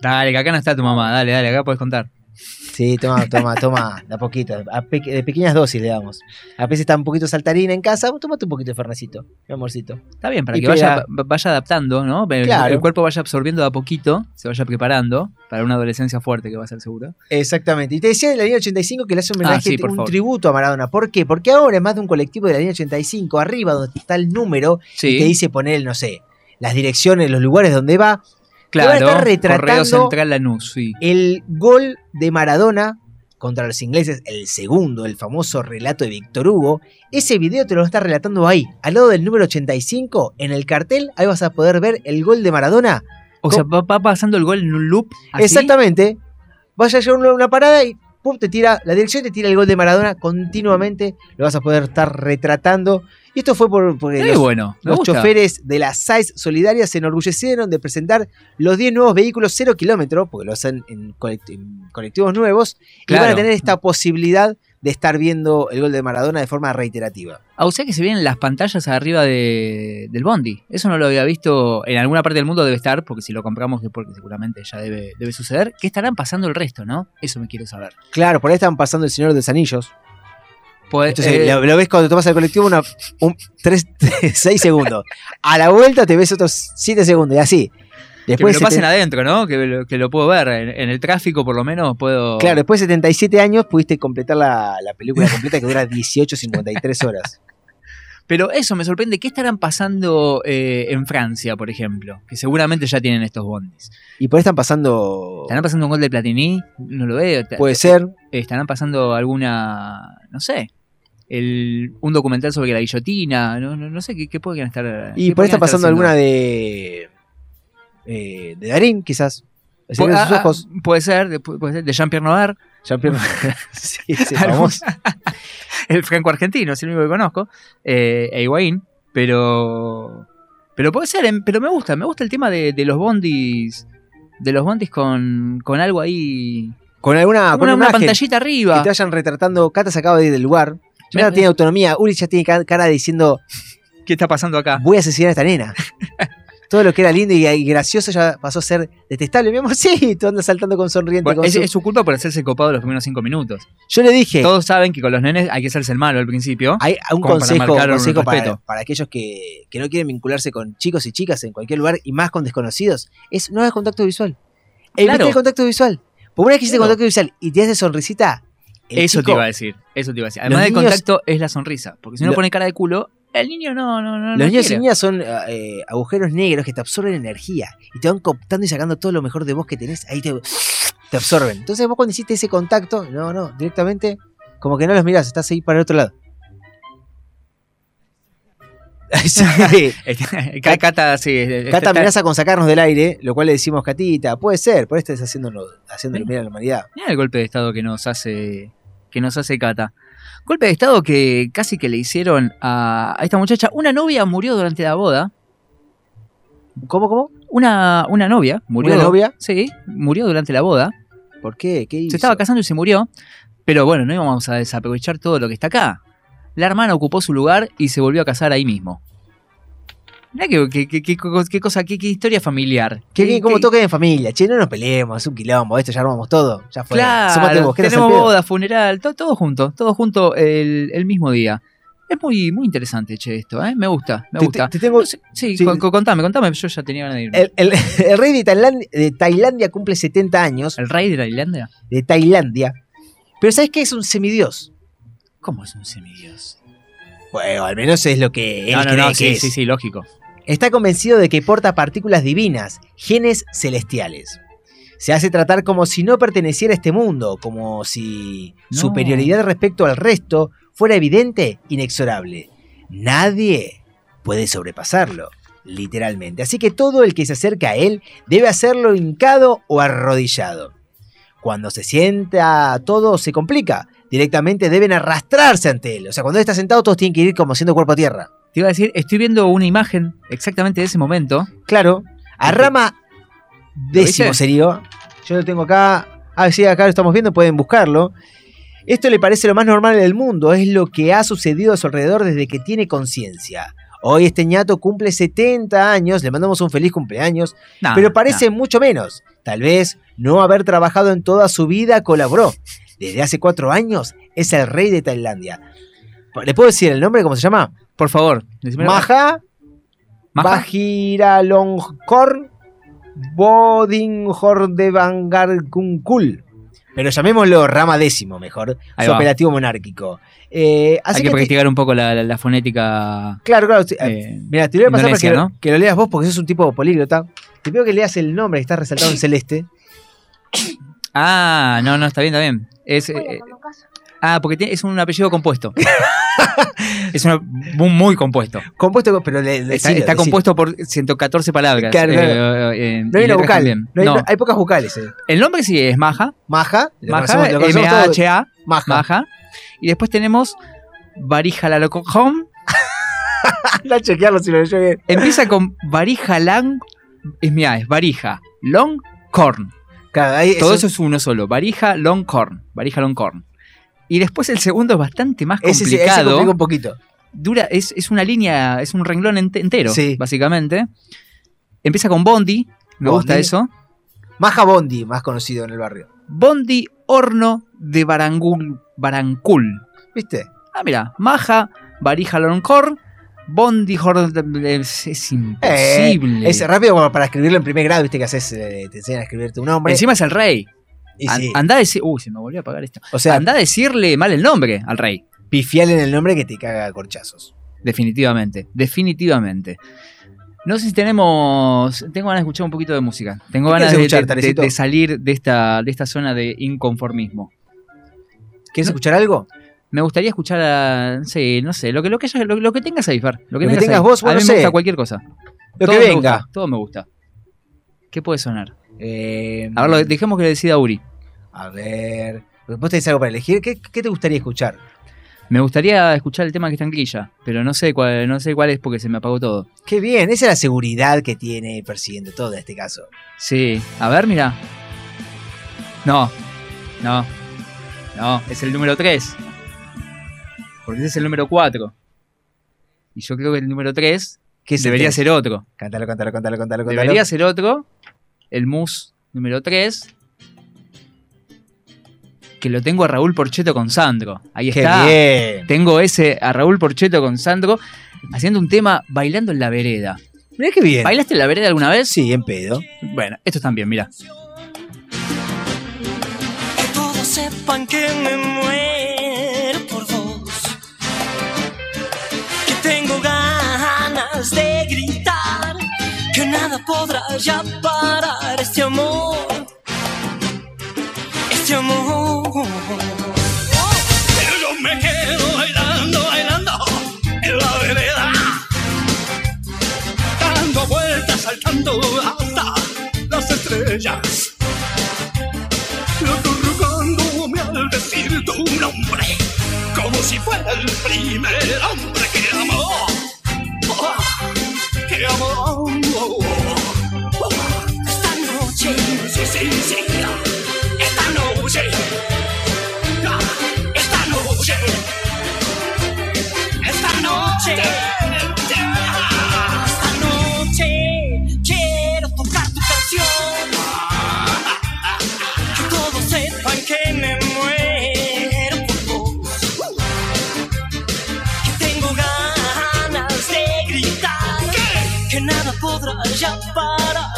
Dale, que acá no está tu mamá. Dale, dale, acá puedes contar. Sí, toma, toma, toma, de a poquito, a pe- de pequeñas dosis le damos. A veces está un poquito saltarina en casa, vos tomate un poquito de Fernecito, mi amorcito. Está bien, para Y que vaya, vaya adaptando, ¿no? El, Claro. el cuerpo vaya absorbiendo de a poquito, se vaya preparando para una adolescencia fuerte que va a ser seguro. Exactamente. Y te decía de la línea 85 que le hace un homenaje, Ah, sí, un favor. tributo a Maradona. ¿Por qué? Porque ahora, en más de un colectivo de la línea 85, arriba donde está el número, Sí. y te dice poner, no sé, las direcciones, los lugares donde va, van a Claro, estar Correo retratando Central Lanús, sí. el gol de Maradona contra los ingleses, el segundo, el famoso relato de Víctor Hugo. Ese video te lo está relatando ahí, al lado del número 85, en el cartel, ahí vas a poder ver el gol de Maradona. O sea, va, va pasando el gol en un loop. así. Exactamente. Vaya a llegar una, una parada y pum, te tira la dirección, te tira el gol de Maradona continuamente. Lo vas a poder estar retratando. Y esto fue por, porque Qué los, bueno, choferes de la SAIS Solidaria se enorgullecieron de presentar los 10 nuevos vehículos 0 kilómetros, porque lo hacen en, colect- en colectivos nuevos, y van a tener esta posibilidad de estar viendo el gol de Maradona de forma reiterativa. Ah, o sea que se vienen las pantallas arriba de- del Bondi. Eso no lo había visto. En alguna parte del mundo debe estar, porque si lo compramos es porque seguramente ya debe, debe suceder. ¿Qué estarán pasando el resto, no? Eso me quiero saber. Claro, por ahí están pasando el Señor de los Anillos. Pues, Entonces eh, lo, lo ves cuando tomas el colectivo una, un, 6 segundos. A la vuelta te ves otros 7 segundos y así. que me Después lo pasen adentro, ¿no? Que lo, que lo puedo ver. En, en el tráfico, por lo menos, puedo. Claro, después de 77 años pudiste completar la, la película completa que dura 18.53 horas. Pero eso me sorprende. ¿Qué estarán pasando eh, en Francia, por ejemplo? Que seguramente ya tienen estos bondis. Y por ahí están pasando. ¿Estarán pasando un gol de Platini? No lo veo. Puede ser. ¿Estarán pasando alguna. No sé. El, un documental sobre la guillotina. No, no, no sé qué, qué podrían estar. Y por ahí está pasando alguna de. eh, de Darín, quizás. El Pu- secreto de ah, sus ah, ojos. puede ser, de, puede ser, de Jean-Pierre Noir. Jean-Pierre sí, famoso. el franco-argentino, es el único que conozco. Eh, e Higuaín. Pero. Pero puede ser, em, pero me gusta, me gusta el tema de, de los bondis. De los bondis con, con algo ahí. Con alguna, con una, una imagen pantallita arriba. Que te vayan retratando. Cata se acaba de ir del lugar. No tiene autonomía. Uri ya tiene ca- cara diciendo. ¿Qué está pasando acá? Voy a asesinar a esta nena. Todo lo que era lindo y, gracioso ya pasó a ser detestable. Mi amor, sí, tú andas saltando con sonriente. Bueno, con es, su- es su culpa por hacerse copado los primeros cinco minutos. Yo le dije. Todos saben que con los nenes hay que hacerse el malo al principio. Hay un como para consejo, un consejo para, aquellos que, que no quieren vincularse con chicos y chicas en cualquier lugar y más con desconocidos, es no hagas contacto visual. Evita Claro. el contacto visual. Por una vez que hiciste Claro. contacto visual y te haces sonrisita, Eso te iba a decir. Eso te iba a decir. Además del niños- contacto es la sonrisa. Porque si no Lo- pone cara de culo, el niño no, no, no. no Los niños y niñas son eh, agujeros negros que te absorben energía y te van cooptando y sacando todo lo mejor de vos que tenés, ahí te, te absorben. Entonces vos cuando hiciste ese contacto, no, no, directamente como que no los mirás, estás ahí para el otro lado. Sí. Ca- Cata, sí. Cata está- amenaza con sacarnos del aire, lo cual le decimos, Catita, puede ser, por esto estás haciéndolo, haciéndolo mirar a la humanidad. Mirá el golpe de estado que nos hace que nos hace Cata. Golpe de estado que casi que le hicieron a, a esta muchacha. Una novia murió durante la boda. ¿Cómo, cómo? Una, una novia murió. ¿Una novia? Sí, murió durante la boda. ¿Por qué? ¿Qué hizo? Se estaba casando y se murió. Pero bueno, no íbamos a desaprovechar todo lo que está acá. La hermana ocupó su lugar y se volvió a casar ahí mismo. Mirá qué, qué- qué- qué co- qué cosa, qué, historia familiar. Qué qué- toque en familia. Che, no nos peleemos, es un quilombo, esto ya armamos todo. Ya fue. Claro, mosquetas tenemos boda, funeral, to- todo, junto, todo junto el, el mismo día. Es muy, muy interesante, che, esto, ¿eh? Me gusta, me Te- gusta. te- te tengo- sí, sí. co- contame, contame, yo ya tenía ganas de irme. El, el- el rey de Tailandia, de Tailandia cumple 70 años. ¿El rey de Tailandia? De Tailandia. Pero ¿sabes qué? Es un semidios. ¿Cómo es un semidios? Bueno, al menos es lo que él No, no, cree no, que sí, es. sí, sí, lógico. Está convencido de que porta partículas divinas, genes celestiales. Se hace tratar como si no perteneciera a este mundo, como si superioridad respecto al resto fuera evidente, inexorable. Nadie puede sobrepasarlo, literalmente. Así que todo el que se acerca a él debe hacerlo hincado o arrodillado. Cuando se sienta, todo se complica. Directamente deben arrastrarse ante él. O sea, cuando él está sentado, todos tienen que ir como haciendo cuerpo a tierra. Te iba a decir, estoy viendo una imagen exactamente de ese momento. Claro, a rama décimo sería. Yo lo tengo acá. Ah, sí, acá lo estamos viendo, pueden buscarlo. Esto le parece lo más normal del mundo, es lo que ha sucedido a su alrededor desde que tiene conciencia. Hoy este ñato cumple 70 años, le mandamos un feliz cumpleaños, Nah, pero parece mucho menos. Tal vez no haber trabajado en toda su vida colaboró. Desde hace cuatro años es el rey de Tailandia. ¿Le puedo decir el nombre? ¿Cómo se llama? Por favor. Maha. Bajiralongkorn Bodinjordevangarkunkul. Pero llamémoslo rama décimo mejor. Ahí su va. apelativo monárquico. Eh, así Hay que que te- practicar un poco la, la- la fonética. Claro, claro. sí, eh, Mira, te lo voy a pasar para que, que lo leas vos porque sos un tipo políglota. Te pido que leas el nombre que está resaltado en celeste. Ah, no, no, está bien, está bien. Es, eh, ah, porque tiene- es un apellido compuesto. es una- muy, muy compuesto. Compuesto, pero le, le- Está, decilo, está decilo. compuesto por 114 palabras. Claro, claro. eh, eh, No hay vocal. No hay, No. hay pocas vocales. eh. El nombre sí es Maja. Maja. Maja. M-A-H-A. Maja. Maja. Y después tenemos Barijalalocojón. Anda a chequearlo si lo leyó bien. Empieza con Barijalang. Es mía, es Barija. Long Corn. Claro, ahí Todo eso- eso es uno solo. Varija Long Corn. Varija Long Corn. Y después el segundo es bastante más Ese, sí- ese complicado. complica un poquito. Dura, es, es una línea, es un renglón ente- entero, Sí. básicamente. Empieza con Bondi. Me Bondi. gusta eso. Maja Bondi, más conocido en el barrio. Bondi Horno de Barangul, Barancul. ¿Viste? Ah, mira. Maja, Varija Long Corn. Bondi Horno. Es, es imposible. Eh, es rápido como para escribirlo en primer grado, viste que haces, eh, te enseñan a escribir tu nombre. Encima es el rey. Y An- sí. Anda a decir. Uy, se me volvió a apagar esto. O sea- anda a decirle mal el nombre al rey. Pifial en el nombre que te caga a corchazos. Definitivamente, definitivamente. No sé si tenemos. Tengo ganas de escuchar un poquito de música. Tengo ¿Qué ganas quieres de, escuchar, de- Tarecito? de salir de esta, de esta zona de inconformismo. ¿Quieres escuchar algo? Me gustaría escuchar a. Sí, no sé, lo que, lo que, lo, lo que tengas ahí, Fer. Lo que, Lo que tengas ahí. vos, A mí no me sé. gusta cualquier cosa. Lo Todo que venga. gusta, todo me gusta. ¿Qué puede sonar? Eh, A ver, dejemos que le decida Uri. a ver. ¿Vos tenés algo para elegir? ¿Qué, qué te gustaría escuchar? Me gustaría escuchar el tema que está en grilla, pero no sé cuál, no sé cuál es porque se me apagó todo. Qué bien, esa es la seguridad que tiene persiguiendo todo en este caso. Sí, a ver, mira. No, no, no, es el número 3. Porque ese es el número 4. Y yo creo que el número 3 ¿Qué es el debería tres? ser otro. Cántalo, cántalo, cántalo, cántalo, cántalo. Debería ser otro. El mus número 3. Que lo tengo a Raúl Porcheto con Sandro. Ahí Qué está. bien. Tengo ese a Raúl Porcheto con Sandro haciendo un tema bailando en la vereda. Mirá qué bien. ¿Bailaste en la vereda alguna vez? Sí, en pedo. Bueno, estos también, mira. Que todos sepan que me muero podrá ya parar este amor. Este amor. Pero yo me quedo bailando, bailando en la vereda. Dando vueltas, saltando hasta las estrellas acurrucándome al decir tu nombre, como si fuera el primer hombre que amó, oh, que amó. Esta noche, esta noche, esta noche, esta noche, quiero tocar tu canción que todos sepan que me muero por vos. Que tengo ganas de gritar. Que nada podrá ya parar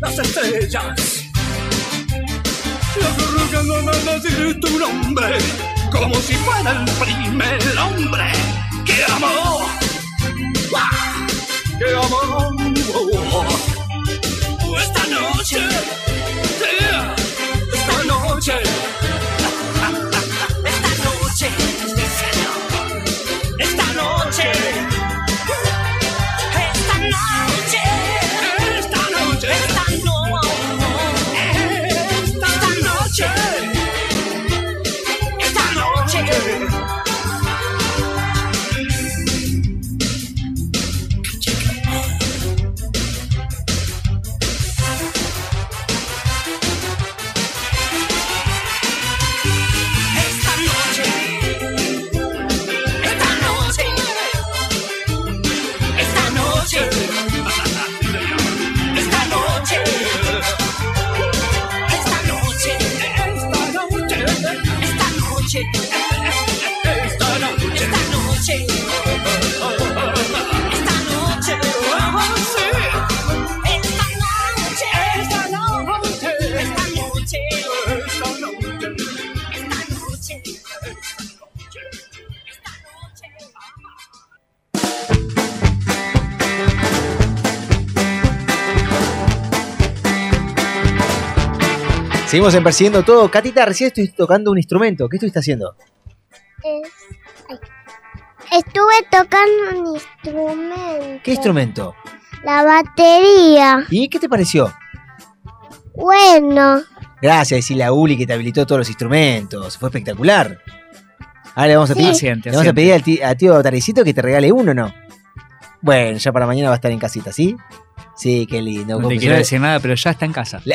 las estrellas. Y acurrucando a decir tu nombre, como si fuera el primer hombre que amó. ¡Guau! Que amó. Esta noche, esta noche, esta noche, Seguimos en Persiguiendo Todo. Catita, recién estoy tocando un instrumento. ¿Qué estuviste haciendo? Es-. Estuve tocando un instrumento. ¿Qué instrumento? La batería. ¿Y qué te pareció? Bueno, Gracias, y la Uli que te habilitó todos los instrumentos. Fue espectacular. Ahora le vamos a Sí. pedir, Asiente, le vamos a, pedir al ti- a tío Tarecito que te regale uno, ¿no? Bueno, ya para mañana va a estar en casita, ¿sí? Sí, qué lindo. No Porque quiero decir nada, pero ya está en casa.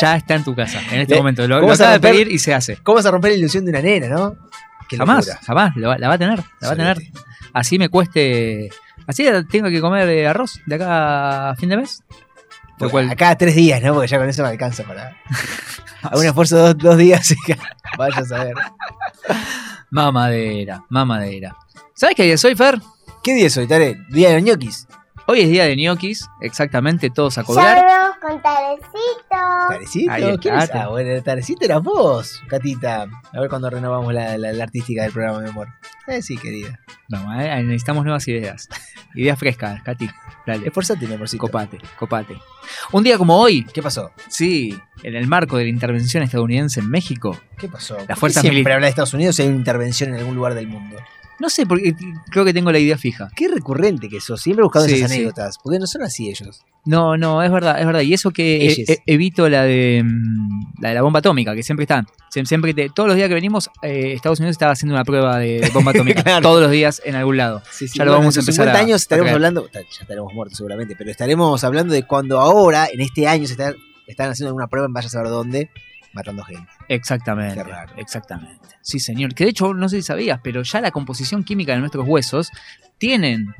ya está en tu casa, en este momento. Lo, ¿Cómo lo vas a acaba de pedir y se hace. ¿Cómo vas a romper la ilusión de una nena, no? Qué jamás, locura. jamás. la va a tener, la va a tener. Así me cueste... Así tengo que comer eh, arroz de acá a fin de mes. Cual- Acá tres días, ¿no? Porque ya con eso me alcanza para. A un esfuerzo de dos, dos días y que vaya a saber. Mamadera, mamadera. ¿Sabes qué día es hoy, Fer? ¿Qué día es hoy, Tare? Día de los ñoquis. Hoy es día de ñoquis, exactamente, todos a cobrar. ya con Tarecito. ¿Tarecito? Ahí ¿Quién está. es? Ah, bueno, el Tarecito eras vos, Catita. A ver cuando renovamos la, la- la artística del programa, mi amor. Eh, sí, querida. No, eh, necesitamos nuevas ideas. Ideas frescas, Katy. Dale. Esforzate, mi amorcito. Copate, copate. Un día como hoy, ¿Qué pasó? sí, en el marco de la intervención estadounidense en México, ¿Qué pasó? ¿Por Las qué fuerzas siempre habla de Estados Unidos si hay una intervención en algún lugar del mundo. No sé, porque creo que tengo la idea fija. Qué recurrente que sos, siempre buscando Sí, esas sí. anécdotas, porque no son así ellos. No, no, es verdad, es verdad. Y eso que eh, eh, evito la de mm, la de la bomba atómica, que siempre está. Sie- Siempre te- todos los días que venimos, eh, Estados Unidos está haciendo una prueba de, bomba atómica. Claro. Todos los días en algún lado. Sí, ya lo bueno, vamos a en empezar 50 a- años a estaremos hablando, ya estaremos muertos seguramente, pero estaremos hablando de cuando ahora, en este año, se está- están haciendo alguna prueba en vaya a saber dónde, matando gente. Exactamente. Qué raro. Exactamente. Sí, señor. Que de hecho, no sé si sabías, pero ya la composición química de nuestros huesos tienen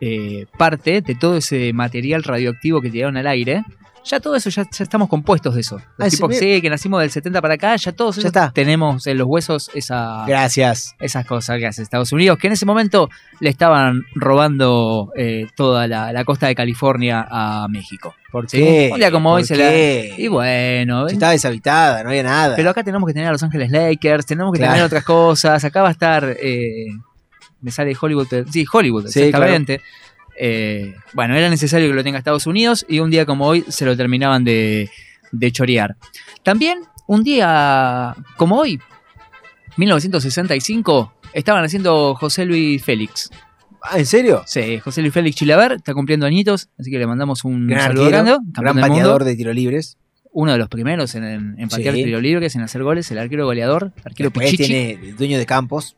eh, parte de todo ese material radioactivo que tiraron al aire. Ya todo eso, ya, ya estamos compuestos de eso. Los Ah, sí, tipos que sí, que nacimos del 70 para acá, ya todos Ya esos está. tenemos en los huesos esa, Gracias. esas cosas que hace Estados Unidos, que en ese momento le estaban robando eh, toda la, la costa de California a México. ¿Por ¿sí? qué? Un día como hoy ¿Por se la... Y bueno, Si estaba deshabitada, no había nada. pero acá tenemos que tener a Los Ángeles Lakers, tenemos que Claro. tener otras cosas. Acá va a estar. eh, me sale Hollywood. Sí, Hollywood, Sí, exactamente. Eh, bueno, era necesario que lo tenga Estados Unidos y un día como hoy se lo terminaban de, de chorear. También, un día como hoy, 1965, estaban haciendo José Luis Félix. Ah, ¿En serio? Sí, José Luis Félix Chilaver está cumpliendo añitos, así que le mandamos un Gran saludo arquero, grande. gran pateador de tiro libres. uno de los primeros en, en, patear Sí. tiro libres, en hacer goles, el arquero goleador, arquero Después Pichichi. tiene dueño de campos.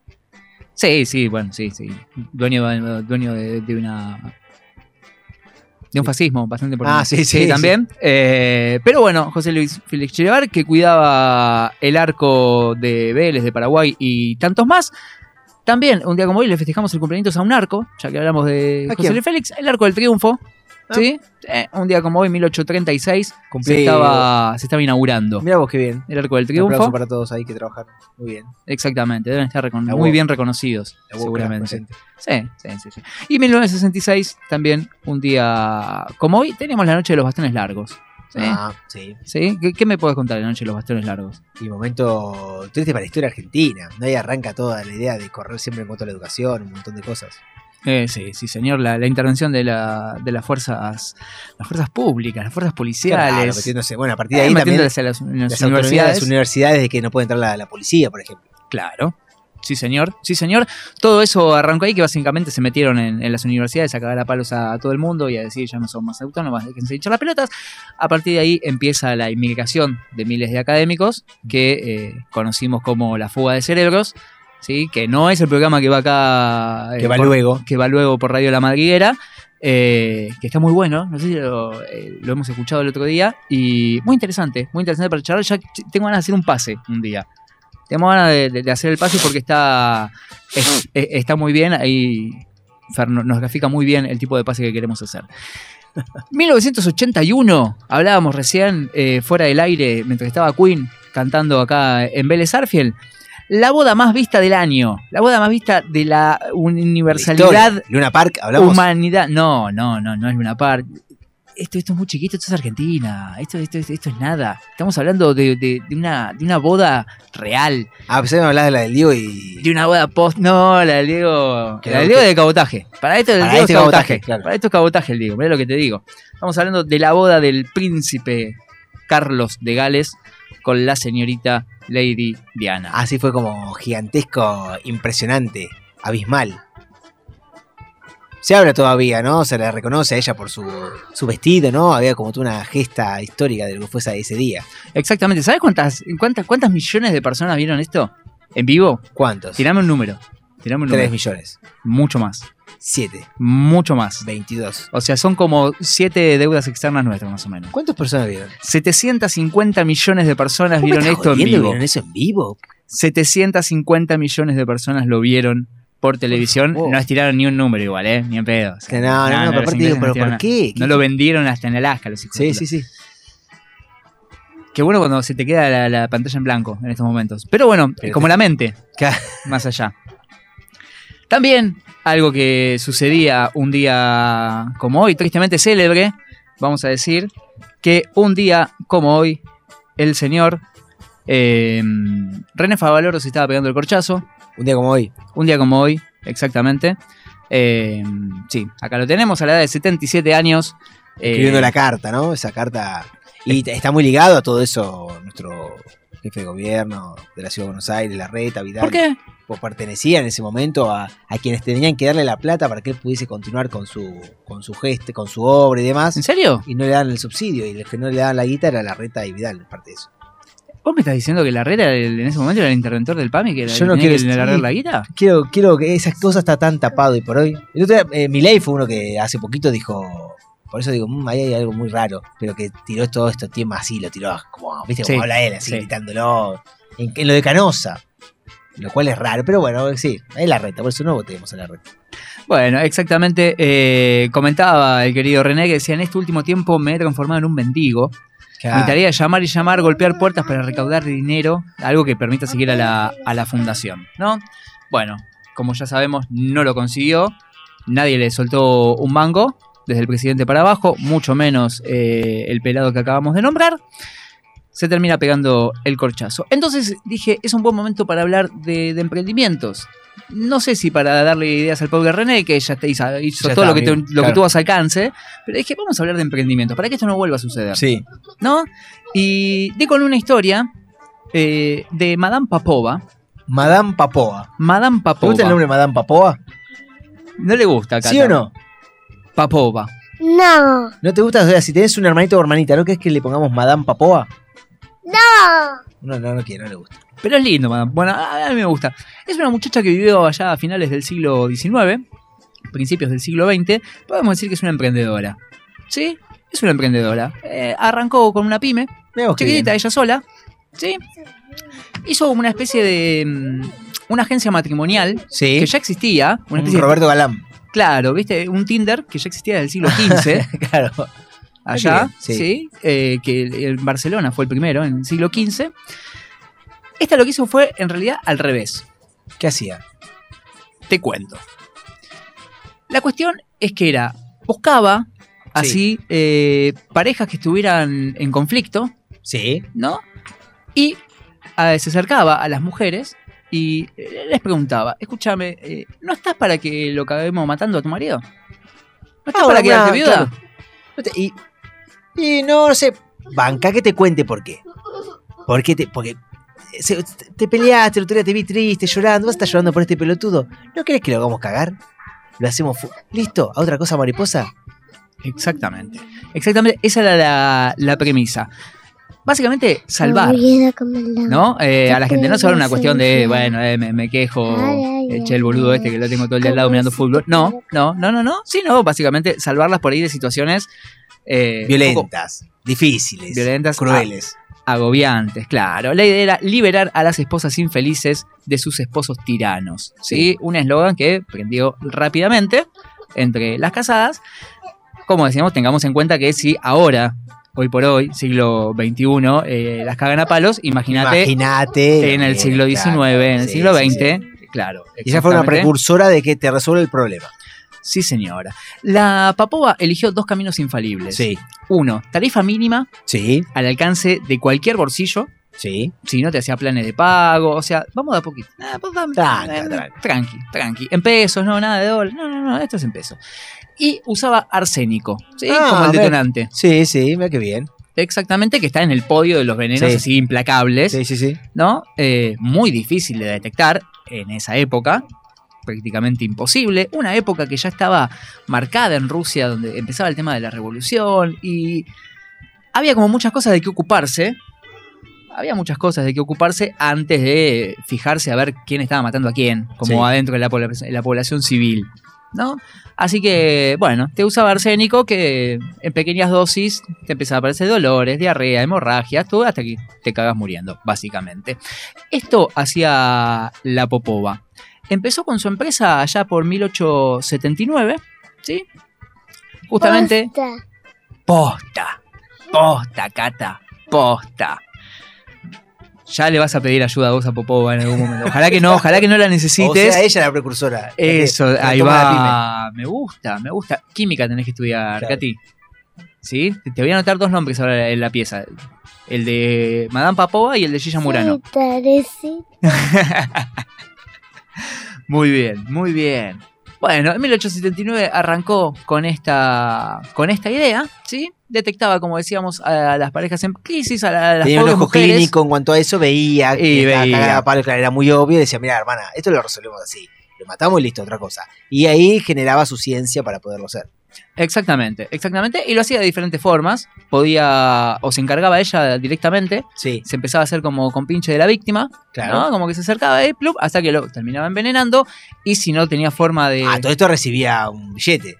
Sí, sí, bueno, sí, sí. Dueño, de- dueño de, de una. De un fascismo bastante importante. Ah, sí, sí, también. Eh, pero bueno, José Luis Félix Chilevar, que cuidaba el arco de Vélez, de Paraguay y tantos más. También, un día como hoy, le festejamos el cumpleaños a un arco, ya que hablamos de ¿A José? Luis Félix, el arco del triunfo. ¿Sí? Eh, un día como hoy, 1836, se Cumplí- estaba, se estaba inaugurando. Mira vos qué bien. El Arco del Un aplauso Triunfo. para todos ahí que trabajaron. Muy bien. Exactamente, deben estar muy bien reconocidos, La seguramente. Sí, sí, sí, sí. Y 1966, también un día como hoy, tenemos la noche de los bastones largos. ¿Sí? Ah, sí. ¿Sí? ¿Qué, qué me puedes contar de la noche de los bastones largos? Y momento triste para la historia argentina. ¿no? Ahí arranca toda la idea de correr siempre en contra de la educación, un montón de cosas. Eh, sí, sí, señor, la, la intervención de, la, de las fuerzas las fuerzas públicas, las fuerzas policiales. Claro, metiéndose. Bueno, a partir de Eh, ahí también las, las las universidades. de que no puede entrar la, la policía, por ejemplo. Claro. Sí, señor. Sí, señor. Todo eso arrancó ahí que básicamente se metieron en, en las universidades a cagar a palos a todo el mundo y a decir ya no son más autónomas, déjense hinchar las pelotas. A partir de ahí empieza la inmigración de miles de académicos que eh, conocimos como la fuga de cerebros. ¿Sí? Que no es el programa que va acá. eh, Que va por- luego. Que va luego por Radio La Madriguera. eh, que está muy bueno, no sé si lo, eh, lo hemos escuchado el otro día. Y muy interesante, muy interesante para charlar. Ya tengo ganas de hacer un pase un día. Tengo ganas de, hacer el pase porque está, es- es- está muy bien. Ahí Fer nos grafica muy bien el tipo de pase que queremos hacer. 1981, hablábamos recién eh, fuera del aire mientras estaba Queen cantando acá en Vélez Arfield. La boda más vista del año, la boda más vista de la universalidad, Historia. Luna Park, hablamos. humanidad. No, no, no, no es Luna Park. Esto, esto es muy chiquito, esto es Argentina. Esto, esto, esto es nada. Estamos hablando de, de- de una, de una boda real. Ah, pensé que me hablabas de la del Diego y. De una boda post. No, la del Diego. La del Diego que- de cabotaje. Para esto el Para Diego este es cabotaje. cabotaje, claro. Para esto es cabotaje el Diego. Mirá lo que te digo. Estamos hablando de la boda del príncipe Carlos de Gales con la señorita Lady Diana. Así fue como gigantesco, impresionante, abismal. Se habla todavía, ¿no? Se le reconoce a ella por su, su vestido, ¿no? Había como toda una gesta histórica de lo que fue ese- día. Exactamente. ¿Sabes cuántas, cuántas, cuántas millones de personas vieron esto en vivo? ¿Cuántos? Tirame un número. Tirame un 3 número. millones. Mucho más. 7. Mucho más. 22. O sea, son como siete deudas externas nuestras, más o menos. ¿Cuántas personas vieron? 750 millones de personas ¿Vos me vieron esto en vivo. ¿Vieron eso en vivo? 750 millones de personas lo vieron por televisión. No estiraron ni un número igual, ¿eh? Ni en pedo. O sea, Que no, no, no, pero aparte digo, ¿pero por qué? No lo vendieron hasta en Alaska, los hijos Sí, sí, sí. Qué bueno cuando se te queda la, la pantalla en blanco en estos momentos. Pero bueno, Pero como te- la mente, más allá. También algo que sucedía un día como hoy, tristemente célebre, vamos a decir, que un día como hoy, el señor eh, René Favaloro se estaba pegando el corchazo. Un día como hoy. Un día como hoy, exactamente. Eh, sí, acá lo tenemos a la edad de 77 años. eh, Escribiendo la carta, ¿no? Esa carta. Y está muy ligado a todo eso nuestro jefe de gobierno de la Ciudad de Buenos Aires, la reta, Vidal. ¿Por qué? Pues pertenecía en ese momento a, a quienes tenían que darle la plata para que él pudiese continuar con su con su gesto, con su obra y demás. ¿En serio? Y no le dan el subsidio. Y los que no le daban la guita era la reta y Vidal, parte de eso. ¿Vos me estás diciendo que la el- en ese momento era el interventor del PAMI que era Yo el no quiero que sí, la guita? Quiero, quiero que esas cosas está tan tapado y por hoy. El otro día, eh, Milei fue uno que hace poquito dijo. Por eso digo, "Mm, ahí hay algo muy raro. Pero que tiró todo esto tiempo así, lo tiró como, viste, como habla él, así sí. gritándolo. En, en lo de Canosa. Lo cual es raro, pero bueno, sí, es la reta, por eso no votemos a la reta. Bueno, exactamente. eh, comentaba el querido René que decía, en este último tiempo me he transformado en un mendigo. Claro. Mi tarea es llamar y llamar, golpear puertas para recaudar dinero, algo que permita seguir a la, a la fundación, ¿no? Bueno, como ya sabemos, no lo consiguió. Nadie le soltó un mango, desde el presidente para abajo, mucho menos eh, el pelado que acabamos de nombrar. Se termina pegando el corchazo. Entonces dije, es un buen momento para hablar de, de emprendimientos. No sé si para darle ideas al pobre René, que ya te hizo, hizo Ya todo está, lo, que, te- lo que tuvo a su alcance, pero dije, vamos a hablar de emprendimientos, para que esto no vuelva a suceder. Sí. ¿No? Y di con una historia eh, de Madame Papova. Madame Papoa. Madame ¿Te Papova. gusta el nombre Madame Papoa? No le gusta, ¿Sí Cata. o no? Papova. No, ¿No te gusta? O sea, si tenés un hermanito o hermanita, ¿no crees que le pongamos Madame Papoa? No. No, no, no quiere, no le gusta. Pero es lindo, Madame. Bueno, a a mí me gusta. Es una muchacha que vivió allá a finales del siglo XIX, principios del siglo XX. Podemos decir que es una emprendedora. ¿Sí? Es una emprendedora. Eh, arrancó con una pyme, chiquitita, ella sola. ¿Sí? Hizo una especie de. mm, Una agencia matrimonial Sí. que ya existía. Una Un especie de- Roberto Galán. Claro, viste, un Tinder que ya existía desde el siglo XV. claro. Allá, sí. sí, eh, que en Barcelona fue el primero, en el siglo XV. Esta lo que hizo fue, en realidad, al revés. ¿Qué hacía? Te cuento. La cuestión es que era, buscaba así eh, parejas que estuvieran en conflicto, Sí. ¿no? Y eh, se acercaba a las mujeres y les preguntaba, escúchame, eh, ¿no estás para que lo acabemos matando a tu marido? ¿No estás Ah, para quedarte viuda? claro. Y, y no, sé, banca que te cuente por qué. ¿Por qué te, porque se- te peleaste, el otro día te vi triste, llorando, vas a estar llorando por este pelotudo. ¿No querés que lo hagamos cagar? Lo hacemos... ¿Listo? ¿A otra cosa mariposa? Exactamente. Exactamente, esa era la, la premisa. Básicamente, salvar. ¿No? Eh, a la gente no solo una cuestión de, bueno, eh, me, me quejo, eché el boludo este que lo tengo todo el día al lado mirando fútbol. No, no, no, no, no. Sino básicamente salvarlas por ahí de situaciones eh, poco Violentas, difíciles, violentas, crueles. a- agobiantes, claro. La idea era liberar a las esposas infelices de sus esposos tiranos. ¿sí? Un eslogan que prendió rápidamente entre las casadas. Como decíamos, tengamos en cuenta que si ahora, hoy por hoy, siglo XXI, eh, las cagan a palos, imagínate Imagínate. en el siglo XIX, claro, en el sí, siglo XX, sí. claro. Y ella fue una precursora de que te resuelve el problema. Sí, señora. La Papova eligió dos caminos infalibles. Sí. Uno, tarifa mínima Sí. al alcance de cualquier bolsillo. Sí. Si no te hacía planes de pago, o sea, vamos de a poquito. Ah, pues dame- tranqui, tranqui. En pesos, no, nada de dólares. No, no, no, esto es en pesos. Y usaba arsénico, ¿sí? Ah, Como el ve. detonante. Sí, sí, mira qué bien. Exactamente, que está en el podio de los venenos Sí. así implacables. Sí, sí, sí. ¿no? Eh, muy difícil de detectar en esa época, prácticamente imposible. Una época que ya estaba marcada en Rusia, donde empezaba el tema de la revolución y había como muchas cosas de qué ocuparse. Había muchas cosas de qué ocuparse antes de fijarse a ver quién estaba matando a quién, como Sí. adentro de la, pobla- de la población civil, ¿no? Así que, bueno, te usaba arsénico que en pequeñas dosis te empezaba a aparecer dolores, diarrea, hemorragias, todo hasta que te cagas muriendo, básicamente. Esto hacía la Popova. Empezó con su empresa allá por 1879, ¿sí? Justamente... Posta. Posta. Posta, Cata. Posta. Ya le vas a pedir ayuda a vos a Popova en algún momento. Ojalá que no, ojalá que no la necesites. O sea, ella la precursora. Eso, La que ahí va. Me gusta, me gusta. Química tenés que estudiar, Claro. Katy. ¿Sí? Te- voy a anotar dos nombres ahora en la pieza. El de Madame Papova y el de Gilla Murano. Sí. Muy bien, muy bien. Bueno, en 1879 arrancó con esta, con esta idea, ¿sí? Detectaba, como decíamos, a las parejas en crisis, a, la- a las Tenía un ojo mujeres. clínico en cuanto a eso, veía Y que estaba veía. cagada a palo, claro, era muy obvio, y decía, mira, hermana, esto lo resolvemos así. Lo matamos y listo, otra cosa. Y ahí generaba su ciencia para poderlo hacer. Exactamente, exactamente. Y lo hacía de diferentes formas. Podía, o se encargaba ella directamente. Sí. Se empezaba a hacer como con pinche de la víctima. Claro. ¿no? Como que se acercaba ahí, plup, hasta que lo terminaba envenenando. Y si no tenía forma de. Ah, todo esto recibía un billete.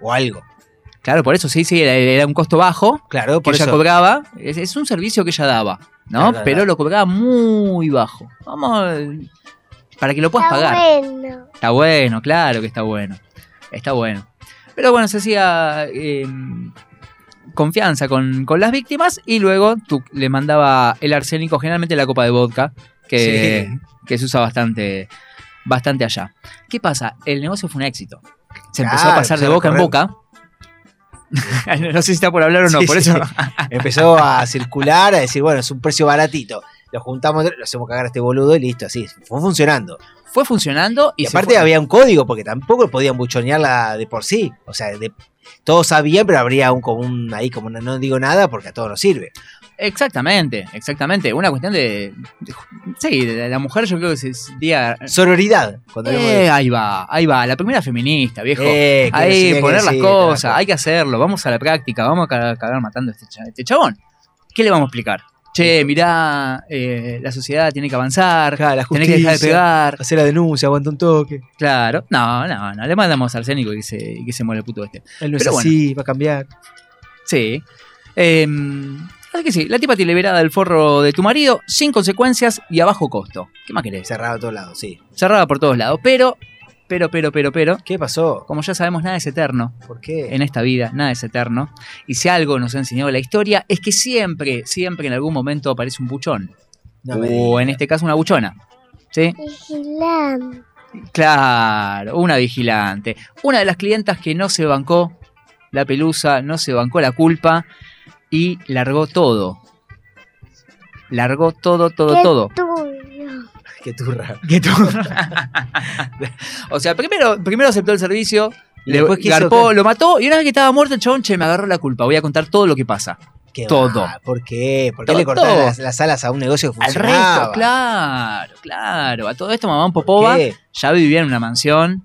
O algo. Claro, por eso sí, sí, era, era un costo bajo. Claro, que por ella eso. cobraba. Es, es un servicio que ella daba, ¿no? Claro, Pero claro. lo cobraba muy bajo. Vamos. Para que lo puedas Está pagar. bueno. Está bueno, claro que está bueno. Está bueno. Pero bueno, se hacía eh, confianza con, con las víctimas y luego tú le mandaba el arsénico, generalmente la copa de vodka, que, Sí. que se usa bastante, bastante allá. ¿Qué pasa? El negocio fue un éxito. Se empezó a pasar de boca en boca. no sé si está por hablar o no, Sí, por sí. eso. Empezó a circular, a decir, bueno, es un precio baratito. Lo juntamos, lo hacemos cagar a este boludo y listo, así. Fue funcionando. Fue funcionando y, Y aparte había un código, porque tampoco podían buchonearla de por sí. O sea, de- todos sabían, pero habría un como un ahí, como una- no digo nada, porque a todos nos sirve. Exactamente, exactamente. Una cuestión de. de- sí, de la mujer, yo creo que se sentía. Sororidad. Cuando Eh, ahí va, ahí va. La primera feminista, viejo. Eh, ahí, sí, poner las cosas, hay que hacerlo. Vamos a la práctica, vamos a ca- cagar matando a este, cha- este chabón. ¿Qué le vamos a explicar? Che, mirá, eh, la sociedad tiene que avanzar, Claro, la tenés que dejar de justicia, pegar. Hacer la denuncia, aguanta un toque. Claro, no, no, no, le mandamos arsénico y que se, y que se muere el puto este. Él no es Pero bueno. así, va a cambiar. Sí. Eh, así que sí, la tipa te liberada del forro de tu marido, sin consecuencias y a bajo costo. ¿Qué más querés? Cerrado a todos lados, sí. cerrada por todos lados. Pero pero, pero, pero, pero. ¿Qué pasó? Como ya sabemos, nada es eterno. ¿Por qué? En esta vida, nada es eterno. Y si algo nos ha enseñado la historia, es que siempre, siempre en algún momento aparece un buchón. No o en este caso una buchona. ¿Sí? Vigilante. Claro, una vigilante. Una de las clientas que no se bancó la pelusa, no se bancó la culpa y largó todo. Largó todo, todo, Qué todo. Qué turra. Que tú- o sea, primero, primero aceptó el servicio, Y le después quiso garpó, que- lo mató y una vez que estaba muerto el chabón, che, me agarró la culpa. Voy a contar todo lo que pasa. ¿Qué todo. va? ¿Por qué? ¿Por qué Todo, le cortaron las, las alas a un negocio que Al funcionaba? resto, claro, claro. A todo esto, Mamán Popova ya vivía en una mansión.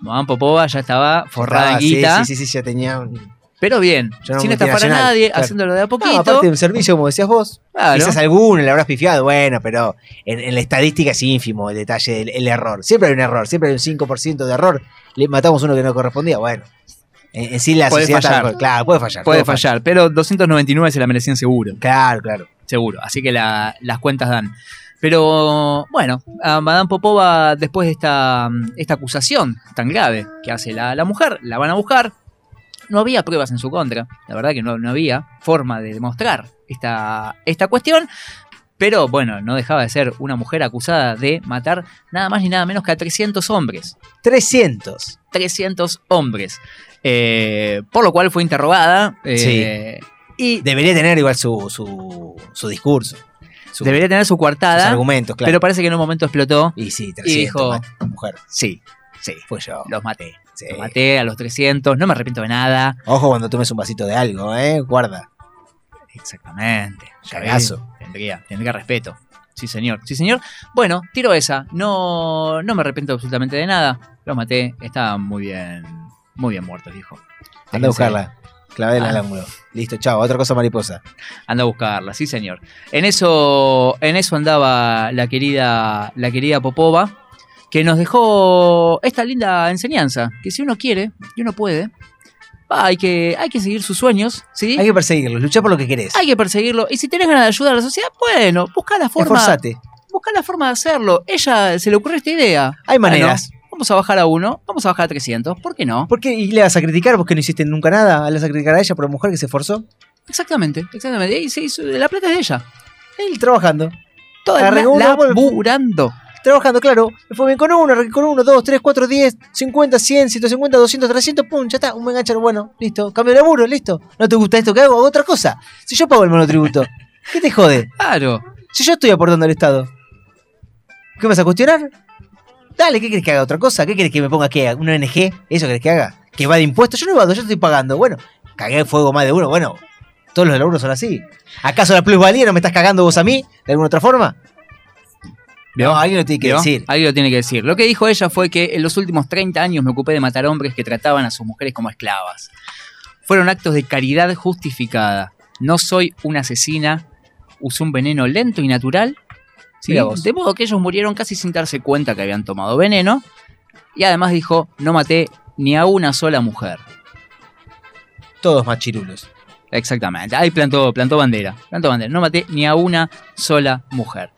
Mamán Popova ya estaba forrada en Estaba- sí, guita. Sí, sí, sí, ya tenía un... Pero bien, era sin estafar a nadie, claro. haciéndolo de a poquito. No, aparte de un servicio, como decías vos. Claro. Quizás alguno le habrás pifiado, bueno, pero en, en la estadística es ínfimo el detalle del el error. Siempre hay un error, siempre hay un 5% de error. Le matamos uno que no correspondía, bueno. En, en sí la Puede sociedad fallar. claro, puede fallar. Puede todo falla. fallar, pero 299 se la merecían seguro. Claro, claro. Seguro, así que la- las cuentas dan. Pero bueno, a Madame Popova, después de esta, esta acusación tan grave que hace la, la mujer, la van a buscar. No había pruebas en su contra, la verdad que no, no había forma de demostrar esta, esta cuestión. Pero bueno, no dejaba de ser una mujer acusada de matar nada más ni nada menos que a 300 hombres. 300. 300 hombres. Eh, por lo cual fue interrogada. eh, Y Debería tener igual su, su, su discurso. Su- debería tener su coartada. sus argumentos, claro. Pero parece que en un momento explotó. Y sí, y 300, dijo, mata- mujer. sí, sí, Fue yo. los maté. Sí. Los maté a los 300, no me arrepiento de nada. Ojo cuando tomes un vasito de algo, ¿eh? Guarda. Exactamente. Cagazo. Tendría, tendría respeto. Sí, señor. Sí, señor. Bueno, tiro esa. No, no me arrepiento absolutamente de nada. Los maté. Estaban muy bien. Muy bien muertos, dijo. Anda a buscarla. Clave Ah. al ángulo. Listo, chao. Otra cosa mariposa. Anda a buscarla, sí, señor. En eso, en eso andaba la querida, la querida Popova, que nos dejó esta linda enseñanza, que si uno quiere y uno puede, hay que, hay que seguir sus sueños, ¿sí? Hay que perseguirlo, luchar por lo que querés. Hay que perseguirlo. Y si tenés ganas de ayudar a la sociedad, bueno, busca la forma. Esforzate. Busca la forma de hacerlo. Ella se le ocurrió esta idea. Hay maneras. Bueno, vamos a bajar a uno, vamos a bajar a 300, ¿por qué no? ¿Por qué? ¿Y le vas a criticar? ¿Vos que no hiciste nunca nada? ¿Le vas a criticar a ella por la mujer que se esforzó? Exactamente, exactamente. Y sí, la plata es de ella. Él trabajando. Toda la, laburando. Trabajando, claro. Me fue bien con uno, con uno, dos, tres, cuatro, diez, cincuenta, cien, ciento cincuenta, doscientos, trescientos, pum, ya está, un enganchar, bueno, listo. Cambio de laburo, listo. ¿No te gusta esto que hago? Hago otra cosa. Si yo pago el monotributo, ¿qué te jode? Claro. Si yo estoy aportando al Estado, ¿qué vas a cuestionar? Dale, ¿qué querés que haga? ¿Otra cosa? ¿Qué querés que me ponga que ¿Una ONG? ¿Eso querés que haga? ¿Que va de impuestos? Yo no evado, yo estoy pagando. Bueno, cagué fuego más de uno. Bueno, todos los laburos son así. ¿Acaso la plusvalía no me estás cagando vos a mí? ¿De alguna otra forma? ¿Vio? No, alguien lo tiene que ¿Vio? decir. Alguien lo tiene que decir. Lo que dijo ella fue que en los últimos 30 años me ocupé de matar hombres que trataban a sus mujeres como esclavas. Fueron actos de caridad justificada. No soy una asesina. Usé un veneno lento y natural. ¿sí? Vos. De modo que ellos murieron casi sin darse cuenta que habían tomado veneno. Y además dijo, no maté ni a una sola mujer. Todos machirulos. Exactamente. Ahí plantó, plantó bandera. Plantó bandera. No maté ni a una sola mujer.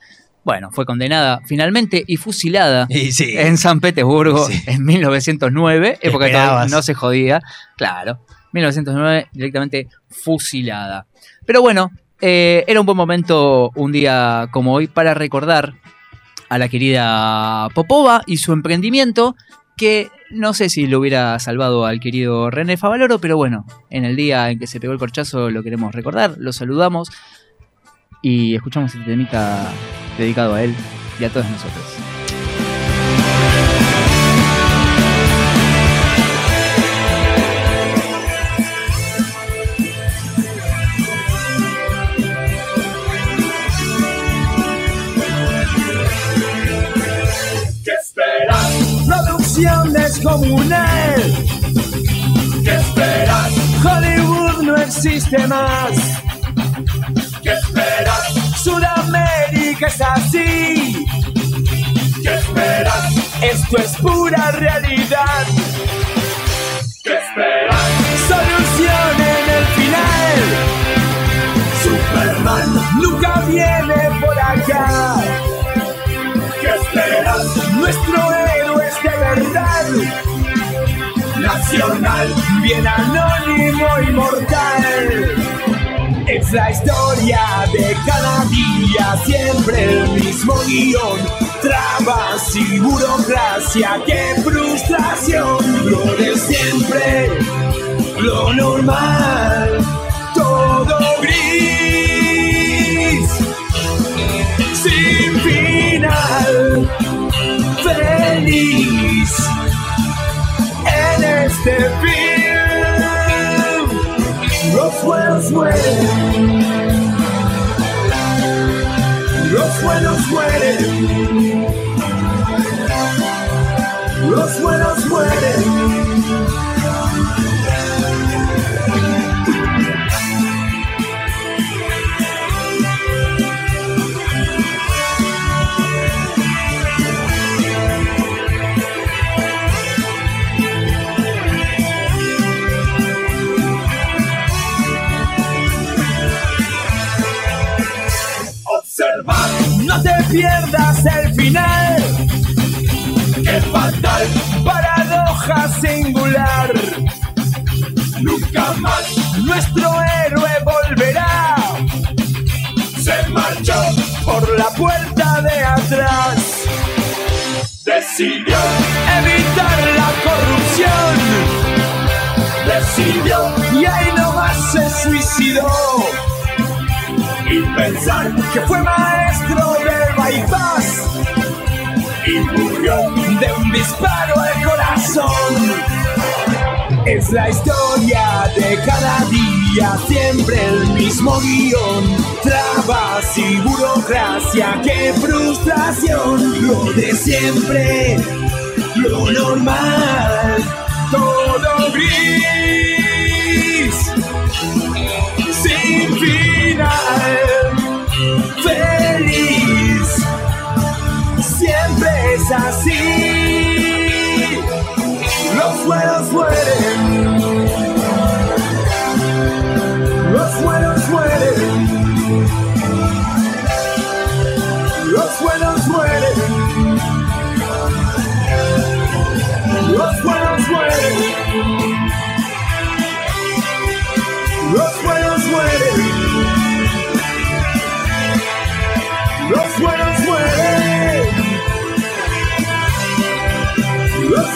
Bueno, fue condenada finalmente y fusilada Y sí. en San Petersburgo Sí. en 1909, ¿Qué época que no se jodía. Claro, 1909 directamente fusilada. Pero bueno, eh, era un buen momento un día como hoy para recordar a la querida Popova y su emprendimiento que no sé si lo hubiera salvado al querido René Favaloro, pero bueno, en el día en que se pegó el corchazo lo queremos recordar, lo saludamos y escuchamos este temita dedicado a él y a todos nosotros. ¿Qué esperas? Producción descomunal. ¿Qué esperas? Hollywood no existe más. ¿Qué esperas? Sudamérica es así. ¿Qué esperas? Esto es pura realidad. ¿Qué esperas? Solución en el final. Superman, Nunca viene por acá. ¿qué esperas? Nuestro héroe es de verdad. pasional, bien anónimo y mortal. La historia de cada día, siempre el mismo guion. Trabas y burocracia, qué frustración. Lo de siempre, lo normal, todo gris. Sin final, feliz en este film. Los pierdas el final. Qué fatal, paradoja singular. Nunca más nuestro héroe volverá. Se marchó por la puerta de atrás. Decidió evitar la corrupción. Decidió y ahí nomás se suicidó y pensar que fue maestro del bypass y murió de un disparo al corazón. Es la historia de cada día, siempre el mismo guion. Trabas y burocracia, qué frustración. Lo de siempre, lo normal, todo gris. Sin final, es así. Los buenos mueren. Los buenos mueren.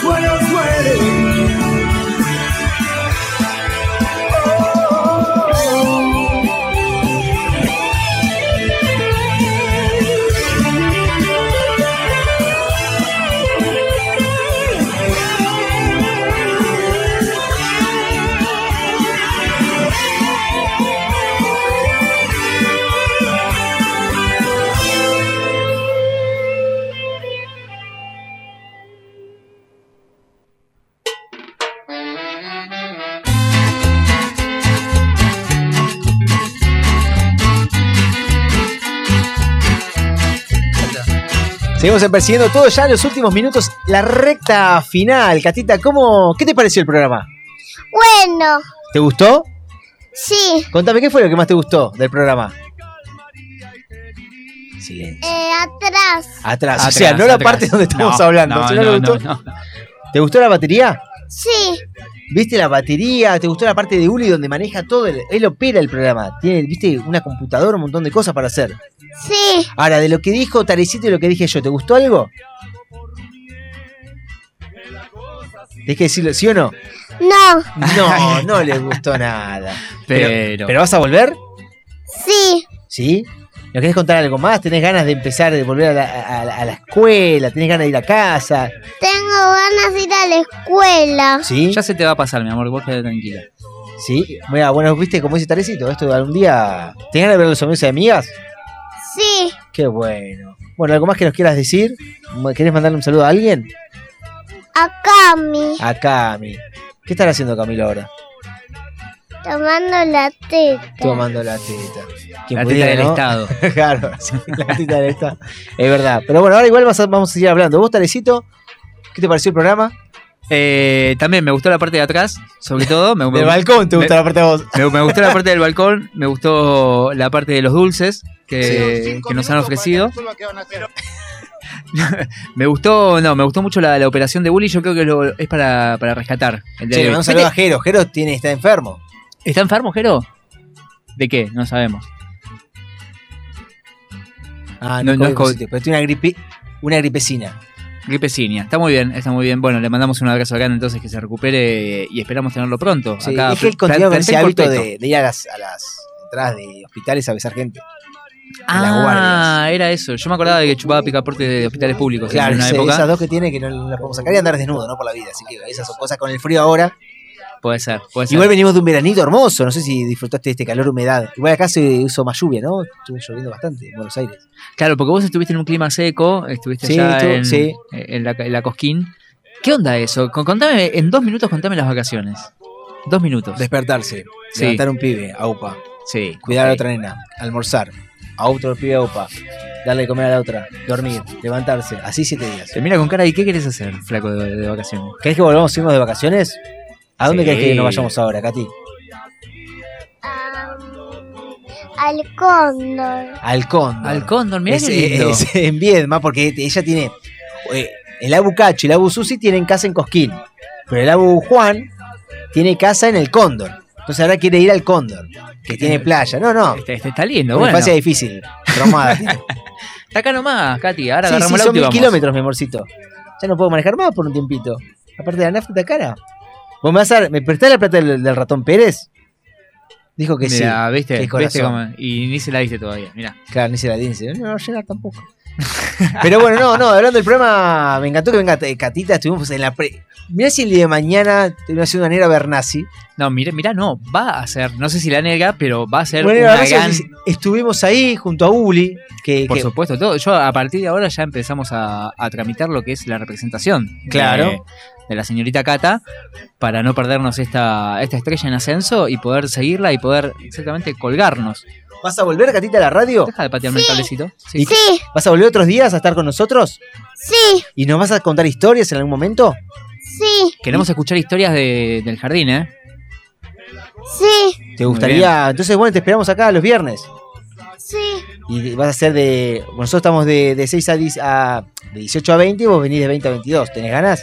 Buenos mueren. Seguimos en persiguiendo todo ya en los últimos minutos, la recta final. Catita, ¿cómo, ¿qué te pareció el programa? Bueno, ¿Te gustó? sí, Contame, ¿qué fue lo que más te gustó del programa? Silencio. eh, atrás. Atrás, o sea, no la parte donde estamos No, hablando. no, si no no, le no, gustó. no. ¿Te gustó la batería? Sí, ¿Viste la batería? ¿Te gustó la parte de Uli donde maneja todo? El, él opera el programa. Tiene, ¿viste? Una computadora, un montón de cosas para hacer. Sí, Ahora, de lo que dijo Tarecito y lo que dije yo, ¿te gustó algo? Tienes que decirlo, ¿sí o no? no, No, no le gustó nada. Pero- ¿Pero vas a volver? sí, ¿Sí? ¿Nos querés contar algo más? ¿Tenés ganas de empezar, de volver a la, a la- a la escuela? ¿Tenés ganas de ir a casa? tengo ganas de ir a la escuela. ¿Sí? Ya se te va a pasar, mi amor, vos quedate tranquila. ¿Sí? Mira, bueno, viste como dice Tarecito, esto algún día... ¿Tenés ganas de ver a los amigos y amigas? Sí, Qué bueno. Bueno, ¿algo más que nos quieras decir? ¿Querés mandarle un saludo a alguien? a Cami, A Cami. ¿Qué estará haciendo Camilo ahora? tomando la teta. Tomando la teta. La teta pudiera, del ¿no? Estado. claro, sí, la teta del Estado. Es verdad. Pero bueno, ahora igual vas a- vamos a seguir hablando. ¿Vos, Tarecito? ¿Qué te pareció el programa? Eh, también me gustó la parte de atrás, sobre todo. Me, me- Del balcón te gusta me- la parte de vos. Me, me gustó la parte del balcón, me gustó la parte de los dulces que, que nos han ofrecido. me gustó, no, me gustó mucho la, la operación de Bully. Yo creo que lo- es para, para rescatar. el de mandamos un saludo a Jero. Jero tiene, está enfermo. ¿Está enfermo, Jero? ¿De qué? No sabemos. Ah, No, no, no es COVID. Pero tiene una gripe, una gripecina. Gripecinia. Está muy bien, está muy bien. Bueno, le mandamos un abrazo acá entonces que se recupere y esperamos tenerlo pronto. Sí, acá, es que él continúa con ese hábito de, de ir a las, a las entradas de hospitales a besar gente. Ah, era eso. Yo me acordaba de que chupaba picaporte de hospitales públicos Claro, en una ese- época. esas dos que tiene que no, las podemos sacar y andar desnudo, ¿no? Por la vida. Así que esas son cosas con el frío ahora. Puede ser, puede ser. Igual venimos de un veranito hermoso. No sé si disfrutaste de este calor, humedad. Igual acá se usó más lluvia, ¿no? Estuvo lloviendo bastante en Buenos Aires. Claro, porque vos estuviste en un clima seco, estuviste Sí, allá tú- en, sí. en la, en la Cosquín. ¿Qué onda eso? Con- Contame, en dos minutos contame las vacaciones. Dos minutos. Despertarse, Sí. levantar un pibe, a UPA. Sí. Cuidar a otra nena, almorzar. A otro pibe a UPA. Darle de comer a la otra. Dormir, levantarse. Así siete días. Te mira con cara y ¿qué querés hacer, flaco, de, de vacaciones? ¿Querés que volvamos a irnos de vacaciones? ¿A dónde Sí. querés que nos vayamos ahora, Katy? Al cóndor. Al Cóndor. Al Cóndor, mirá Es- qué lindo. es en Viedma, porque ella tiene. eh, el Abu Cacho y el Abu Susi tienen casa en Cosquín. Pero el Abu Juan tiene casa en el Cóndor. Entonces ahora quiere ir al Cóndor, que tiene playa. No, no. Este, este está lindo, bueno. infancia difícil. Tiene. Está acá nomás, Katy. Ahora sí, agarramos sí, el son mil kilómetros, mi amorcito. Ya no puedo manejar más por un tiempito. Aparte de la nafta está cara. ¿Vos me vas a ¿Me prestás la plata del, del ratón Pérez? Dijo que Mirá, sí. ¿viste? ¿Viste cómo? Y ni se la diste todavía, mira. Claro, ni se la dice. No, no va a llegar tampoco. Pero bueno, no, no, hablando del programa, me encantó que venga eh, Catita, estuvimos en la pre... Mirá si el día de mañana termina siendo una negra Bernasi. No, mira, mira, no, va a ser, no sé si la nega, pero va a ser Bueno, una gran... estuvimos ahí junto a Uli, que, Por que- supuesto, todo. Yo a partir de ahora ya empezamos a, a tramitar lo que es la representación de- Claro. de, la señorita Cata para no perdernos esta, esta estrella en ascenso y poder seguirla y poder exactamente colgarnos. ¿Vas a volver, Catita, a la radio? Deja de patearme el cablecito. ¿Y ¿Vas a volver otros días a estar con nosotros? Sí, ¿Y nos vas a contar historias en algún momento? sí, Queremos escuchar historias de- del jardín, ¿eh? sí, ¿Te gustaría? Entonces, bueno, te esperamos acá los viernes. Sí. Y vas a ser de. Nosotros estamos de, de 6 a, 10 a- de 18 a 20 y vos venís de 20 a 22. ¿Tenés ganas?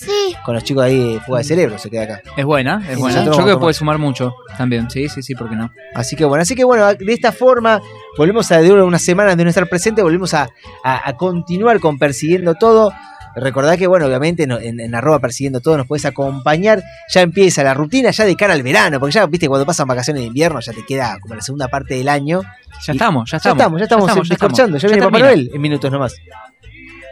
Sí. Con los chicos ahí de fuga de cerebro, se queda acá. Es buena, es Sí, buena. Yo creo que puede sumar mucho también. Sí, sí, sí, ¿por qué no? Así que bueno, así que bueno, de esta forma volvemos a de unas semanas de no estar presente, volvemos a, a- a continuar con Persiguiendo Todo. Recordad que, bueno, obviamente en, en arroba persiguiendo todo nos puedes acompañar. Ya empieza la rutina, ya de cara al verano, porque ya, viste, cuando pasan vacaciones de invierno ya te queda como la segunda parte del año. Ya estamos, ya Ya estamos. estamos, ya estamos, ya estamos. Ya, viene Papá. Noel en minutos nomás.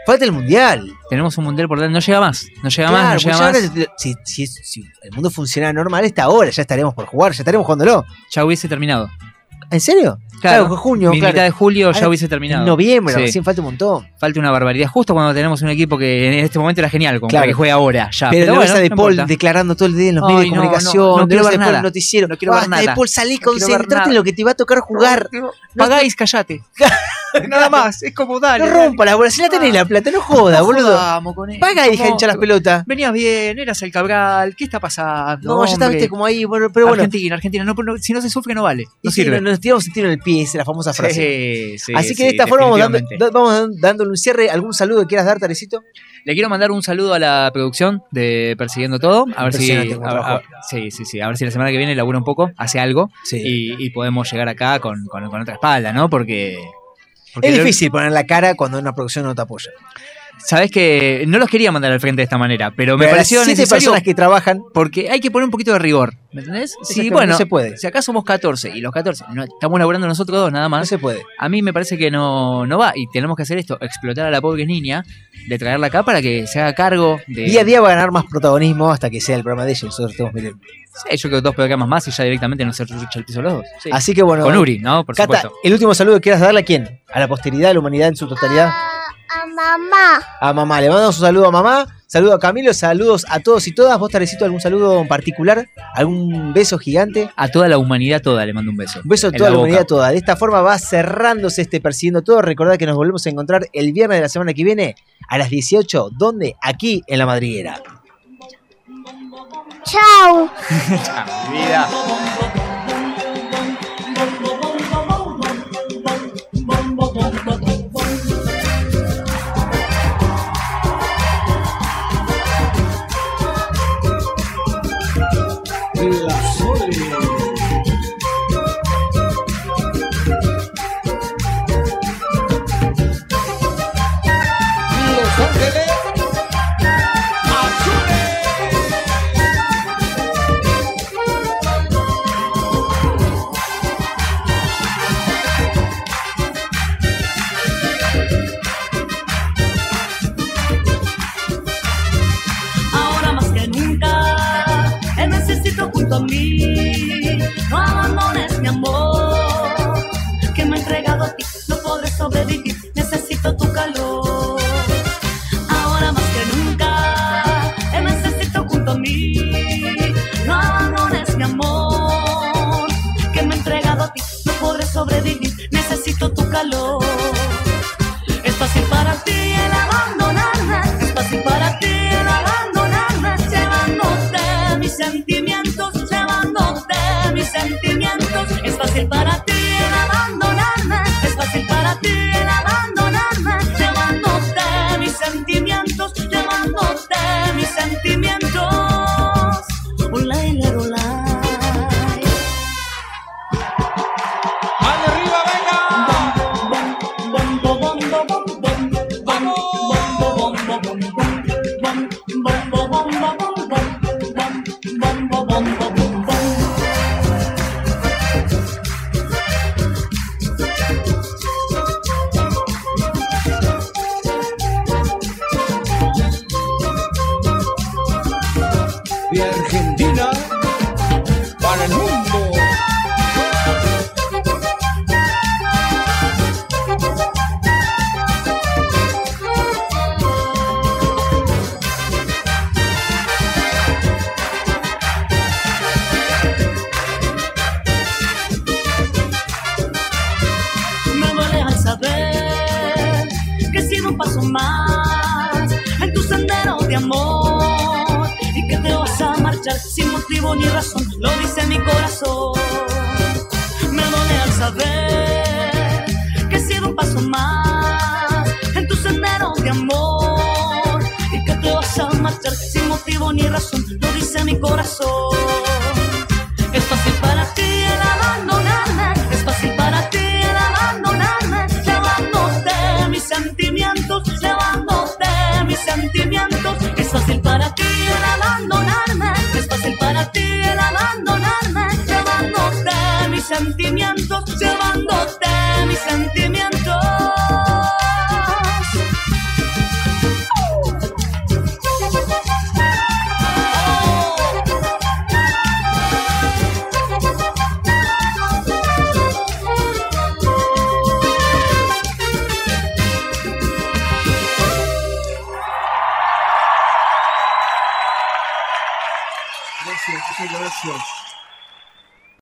Falta el mundial. Tenemos un mundial por delante, no llega más. No llega Claro, más, no pues llega ya más. ahora, si, si- si el mundo funciona normal, esta ahora ya estaremos por jugar, ya estaremos jugándolo. Ya hubiese terminado. ¿En serio? Claro, con junio, mi claro. mitad de julio ya Ahora, hubiese terminado. En noviembre, Sí. recién falta un montón. Falta una barbaridad. Justo cuando tenemos un equipo que en este momento era genial, como Claro. para que juegue ahora, ya. Pero, bueno, esa de no Paul importa. declarando todo el día en los Ay, medios de no, comunicación, no, no quiero ver nada. noticiero. No quiero ver Basta de nada. Paul, salí, No concentrate nada. en lo que te va a tocar jugar. No, Pagáis, callate. Nada más, es como dale. no rompa la bola, si la tenés la plata, no joda, No boludo. con eso. Paga ¿Cómo? hinchar las pelotas. Venías bien, eras el Cabral, ¿qué está pasando? No, ya está, viste, como ahí, pero bueno. Argentina, Argentina, no, no- si no se sufre no vale. No sirve. nos, nos tiramos el tiro en el pie, esa es la famosa frase. Sí, sí, Así que de esta forma vamos, dando, vamos dándole un cierre. ¿Algún saludo que quieras dar, Tarecito? Le quiero mandar un saludo a la producción de Persiguiendo Todo. A ver si. A- a- trabajó. sí, sí, sí. A ver si la semana que viene labura un poco, hace algo. Sí. Y, y podemos llegar acá con, con- con otra espalda, ¿no? Porque. porque Es difícil poner la cara cuando una producción no te apoya. Sabes que no los quería mandar al frente de esta manera, pero me Pero pareció siete necesario personas que trabajan. porque hay que poner un poquito de rigor, ¿me entendés? Sí, bueno, no se puede. si acá somos 14 y los 14 no, estamos laburando nosotros dos nada más, No se puede. a mí me parece que no, no va y tenemos que hacer esto, explotar a la pobre niña, de traerla acá para que se haga cargo de... Día a día va a ganar más protagonismo hasta que sea el programa de ella nosotros estemos mirando. Sí, yo creo que dos programas más y ya directamente no se rucha el piso los dos. Sí. Así que bueno. Con Uri, ¿no? Por Cata, supuesto. el último saludo que quieras darle a quién? ¿A la posteridad, a la humanidad en su totalidad? A mamá. A mamá. Le mandamos un saludo a mamá, saludo a Camilo, saludos a todos y todas. ¿Vos, Tarecito, algún saludo en particular? ¿Algún beso gigante? A toda la humanidad toda le mando un beso. Un beso a toda la, humanidad toda. De esta forma va cerrándose este Persiguiendo Todo. Recordad que nos volvemos a encontrar el viernes de la semana que viene a las 18. ¿Dónde? Aquí en La Madriguera. Chao. Vida. La Sole.